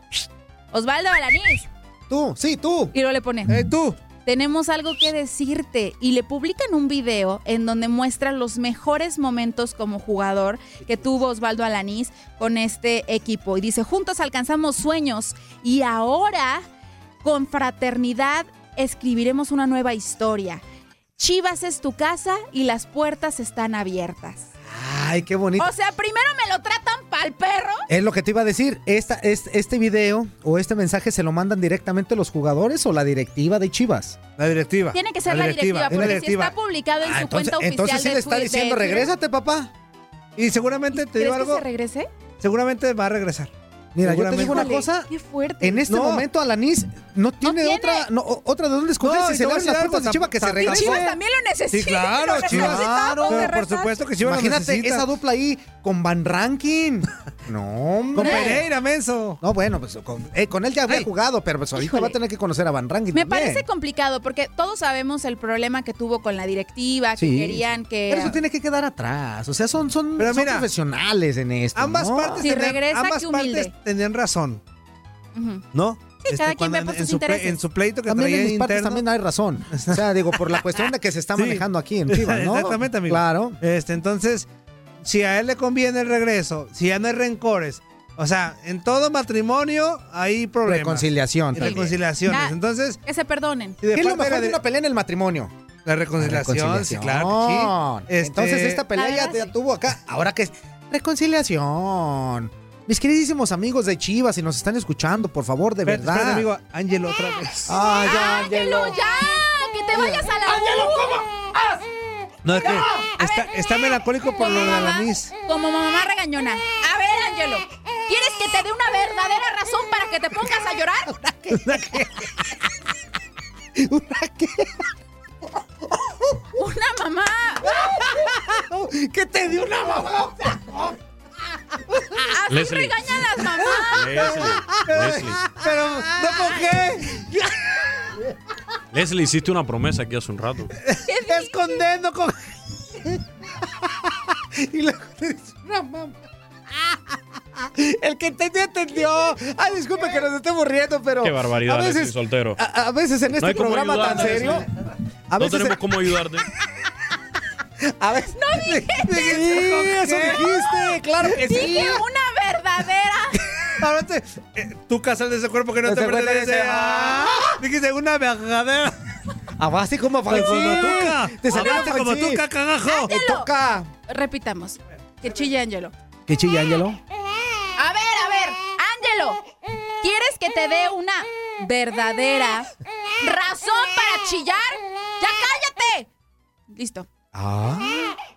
Osvaldo Alanís. Tú, sí, tú. Y luego le pone, Eh, tú. tenemos algo que decirte. Y le publican un video en donde muestra los mejores momentos como jugador que tuvo Osvaldo Alanís con este equipo. Y dice, juntos alcanzamos sueños y ahora con fraternidad escribiremos una nueva historia. Chivas es tu casa y las puertas están abiertas. Ay, qué bonito. O sea, primero me lo tratan pa'l perro. Es lo que te iba a decir. Esta, es- este video o este mensaje se lo mandan directamente los jugadores o la directiva de Chivas. La directiva. Tiene que ser la, directiva, porque directiva. si está publicado en Ah, su entonces, cuenta oficial entonces sí de le está de diciendo, Twitter. regrésate, papá. Y seguramente te ¿Crees digo que algo. se regrese? Seguramente va a regresar. Mira, yo te digo una Híjole, cosa. Qué fuerte. En este No. momento Alanis no tiene, tiene. otra no, o- otra de dónde escoger No, si y se te voy le a abren las decir algo, puertas de Chivas que se tampoco- Y regrese. Chivas también lo necesita. Sí, claro, lo Chivas. necesitamos de Pero por supuesto que Chivas lo Imagínate necesita. esa dupla ahí con Van Rankin. No, Con hombre. Pereira, menso. No, bueno, pues con, eh, con él ya había Ay. jugado, pero pues ahorita Híjole. va a tener que conocer a Van Rankin. Me también. parece complicado porque todos sabemos el problema que tuvo con la directiva, que querían que... Pero eso tiene que quedar atrás. O sea, son, son, Pero son mira, profesionales en esto. Ambas ¿no? partes, Si tenían, regresa, ambas partes tenían razón. ¿no? Este, cada quien ve por en, sus su ple- intereses. en su pleito que También traía en mis partes también hay razón. O sea, digo, por la cuestión de que se está Sí. manejando aquí en Chivas, ¿no? Exactamente, amigo. Claro. Este, entonces, si a él le conviene el regreso, si ya no hay rencores, o sea, en todo matrimonio hay problemas. Reconciliación. Y reconciliaciones. Ya. Entonces, Que se perdonen. ¿Qué es lo de mejor la de una pelea en el matrimonio? la reconciliación, sí, claro. que sí. Este, Entonces esta pelea La ya, ya tuvo acá. Ahora que es reconciliación. Mis queridísimos amigos de Chivas, si nos están escuchando, por favor, de Espérate, verdad. espérate, amigo, Ángelo otra vez. Ah, ya, ¡Ángelo, ya! ¡Que te vayas a la ¡Ángelo, No, es que está, está melancólico por lo de la Alanis. Como mamá regañona. A ver, Ángelo. ¿Quieres que te dé una verdadera razón para que te pongas a llorar? ¿Una qué? Una mamá. ¿Qué te dio una mamá? Así Leslie. regañan las mamás. Leslie, Leslie. Pero, ¿no con qué? Leslie, hiciste una promesa aquí hace un rato. Escondiendo con. y luego te dice una mamá. El que entendió, entendió. Ay, disculpe que nos estemos riendo, pero. Qué barbaridad, A Leslie veces, soltero. a, a veces en este programa tan serio. Leslie. A No tenemos cómo ayudarte. A veces. ¡No dije! Sí, eso dijiste, claro que sí. Dije una verdadera. Ahora te, eh, tú casas de ese cuerpo que no Ese te pertenece. Ah, Dijiste una verdadera. Ah, así como Pues tuca. Te salió Hablaste como tuca, cagajo. Te toca. Repitamos. Que chille Angelo. ¿Qué chilla, Ángelo? A ver, a ver, Ángelo. ¿Quieres que te dé una verdadera razón para chillar? ¡Ya cállate! Listo. Ah.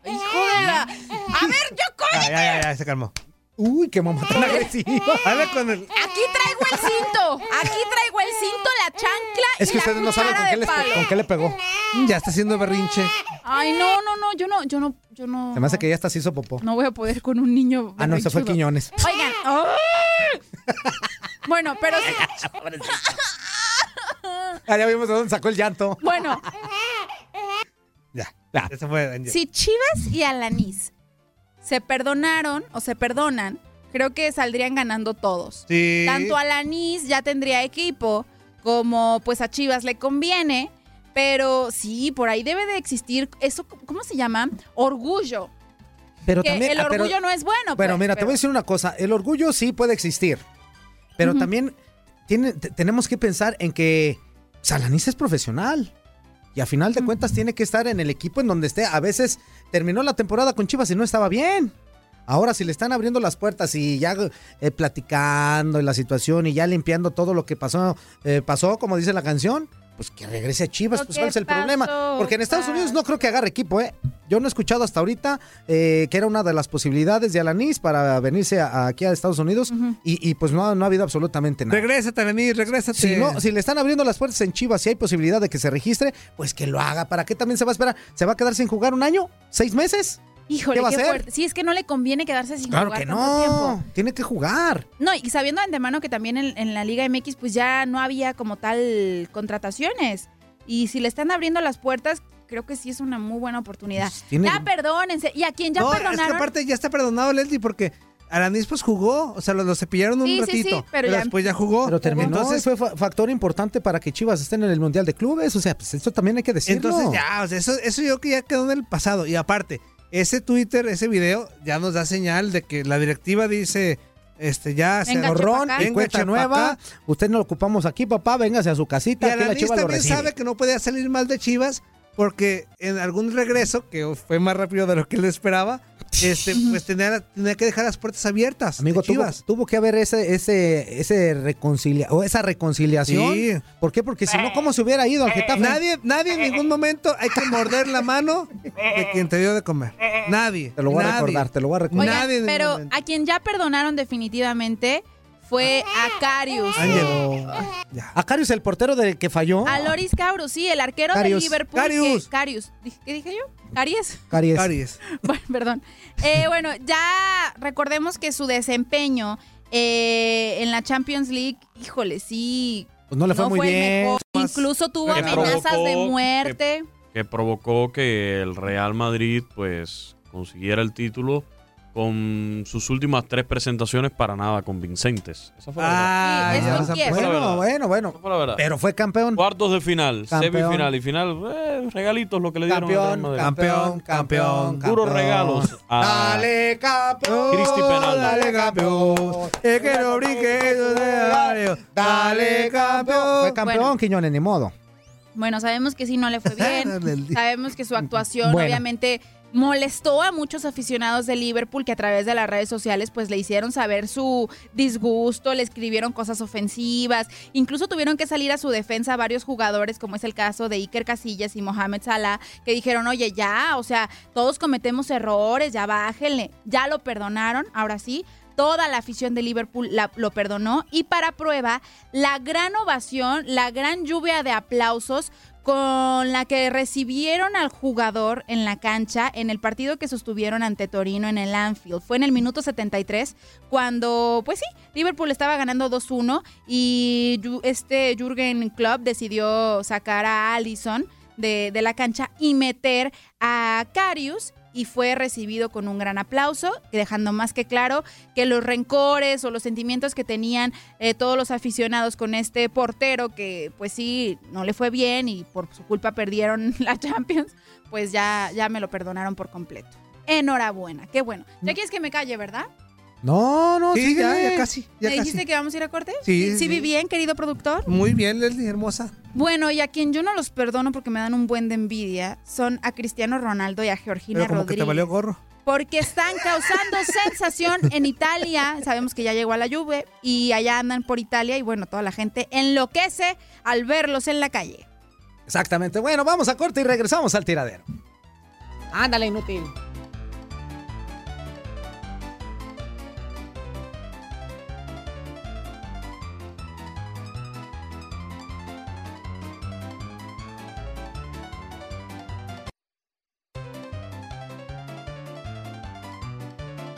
Hijo de la... A ver, yo Ya, cállate. ya, ya, ya, se calmó. Uy, qué mamá tan agresiva. Habla con el. Aquí traigo el cinto. Aquí traigo el cinto, la chancla Es y que la ustedes no saben con qué, de les, palo. con qué le pegó. Ya está haciendo berrinche. Ay, no, no, no, yo no, yo no, yo no. Se me hace que ya hasta se hizo popó. No voy a poder con un niño. Ah, no, se fue berrinchudo. Quiñones. Oigan. ¡ay! bueno, pero sí. Ah, ya vimos de dónde sacó el llanto. Bueno, Ya. Ya. Fue si Chivas y Alanis se perdonaron o se perdonan, creo que saldrían ganando todos. Sí. Tanto Alanis ya tendría equipo, como pues a Chivas le conviene. Pero sí, por ahí debe de existir eso, ¿cómo se llama? Orgullo. Pero que también, el ah, pero- orgullo no es bueno. Bueno, pues, mira, te pero- voy a decir una cosa. El orgullo sí puede existir. Pero también tiene- te- tenemos que pensar en que Salanis es profesional. Y a final de cuentas tiene que estar en el equipo en donde esté. A veces terminó la temporada con Chivas y no estaba bien. Ahora, si le están abriendo las puertas y ya eh, platicando la situación y ya limpiando todo lo que pasó, eh, pasó, como dice la canción, pues que regrese a Chivas, pues cuál es el pasó, problema. Porque en Estados Unidos no creo que agarre equipo, ¿eh? Yo no he escuchado hasta ahorita eh, que era una de las posibilidades de Alanis para venirse a- aquí a Estados Unidos y, y, pues no, ha- no ha habido absolutamente nada. Regrésate, Alanis, regrésate. Si, no, si le están abriendo las puertas en Chivas, si hay posibilidad de que se registre, pues que lo haga. ¿Para qué también se va a esperar? ¿Se va a quedar sin jugar un año? ¿Seis meses? Híjole, ¿Qué va a hacer? fuerte. Sí, es que no le conviene quedarse sin Claro jugar que tanto no. tiempo. Tiene que jugar. No, y sabiendo de antemano que también en, en la Liga MX pues ya no había como tal contrataciones. Y si le están abriendo las puertas, creo que sí es una muy buena oportunidad. Pues tiene- Ya perdónense. Y a quien ya no, es que perdonaron. aparte ya está perdonado Leslie porque Alanis pues jugó, o sea, lo, lo cepillaron un Sí, sí, sí, ratito, pero ya- después ya jugó. Pero terminó Entonces, fue fa- factor importante para que Chivas estén en el Mundial de Clubes. O sea, pues eso también hay que decirlo. entonces ya, o sea, eso, eso yo que ya quedó en el pasado. Y aparte, ese Twitter, ese video, ya nos da señal de que la directiva dice, este, ya se Venga, y Venga, cuenta nueva. acá. Usted no lo ocupamos aquí, papá. Véngase a su Y casita. Aquí la Alanis Chiva lo recibe. sabe que no podía salir mal de Chivas porque en algún regreso, que fue más rápido de lo que él esperaba, este, pues tenía, tenía que dejar las puertas abiertas. Amigo, tuvo, tuvo que haber ese, ese, ese reconcilia o esa reconciliación. Sí. ¿Por qué? Porque si no, ¿cómo se hubiera ido al Getafe? Nadie, nadie en ningún momento hay que morder la mano de quien te dio de comer. Nadie. Te lo voy a recordar, te lo voy a recordar. Oigan, nadie en ningún pero momento. a quien ya perdonaron definitivamente fue a Carius. Ángel. A Carius, el portero del que falló. A Loris Caurus, sí, el arquero Karius. de Liverpool. Karius. que- Karius. Dije- ¿Qué dije yo? ¿Caries? Caries. Caries. Bueno, perdón. Eh, bueno, ya recordemos que su desempeño eh, en la Champions League, híjole, sí. Pues no le fue muy bien. mejor. Incluso tuvo Que amenazas de muerte. que provocó que el Real Madrid pues consiguiera el título con sus últimas tres presentaciones para nada convincentes. Esa fue la Ah, a- empieza. Fue la Bueno, verdad. bueno, bueno. La verdad. Pero fue campeón. Cuartos de final, Campeón. semifinal y final, eh, regalitos lo que le dieron al Real Campeón, Madrid. campeón, campeón. Puros campeón. regalos a- Dale, campeón. Cristi Penal. Dale, campeón. Es que no brinque eso de. Dale, campeón. Fue campeón, Bueno. Quiñones, ni modo. Bueno, sabemos que sí no le fue bien. sabemos que su actuación Bueno. obviamente molestó a muchos aficionados de Liverpool que a través de las redes sociales pues le hicieron saber su disgusto, le escribieron cosas ofensivas, incluso tuvieron que salir a su defensa varios jugadores como es el caso de Iker Casillas y Mohamed Salah que dijeron, oye ya, o sea, todos cometemos errores, ya bájenle, ya lo perdonaron, ahora sí, toda la afición de Liverpool lo perdonó y para prueba, la gran ovación, la gran lluvia de aplausos con la que recibieron al jugador en la cancha en el partido que sostuvieron ante Torino en el Anfield. Fue en el minuto 73 cuando, pues sí, Liverpool estaba ganando 2-1 y este Jürgen Klopp decidió sacar a Allison de, de la cancha y meter a Carius y fue recibido con un gran aplauso, dejando más que claro que los rencores o los sentimientos que tenían eh, todos los aficionados con este portero que pues sí, no le fue bien y por su culpa perdieron la Champions, pues ya, ya me lo perdonaron por completo. Enhorabuena, qué bueno. Ya quieres que me calle, ¿verdad? No, no, Sí, ya, síguele. ya casi. Ya ¿Me dijiste casi. que vamos a ir a corte? Sí, ¿Sí, sí. vi bien, querido productor? Muy bien, Leslie, hermosa. Bueno, y a quien yo no los perdono porque me dan un buen de envidia son a Cristiano Ronaldo y a Georgina Pero como que te Rodríguez. valió gorro. Porque están causando sensación en Italia. Sabemos que ya llegó a la Juve y allá andan por Italia y bueno, toda la gente enloquece al verlos en la calle. Exactamente. Bueno, vamos a corte y regresamos al tiradero. Ándale, inútil.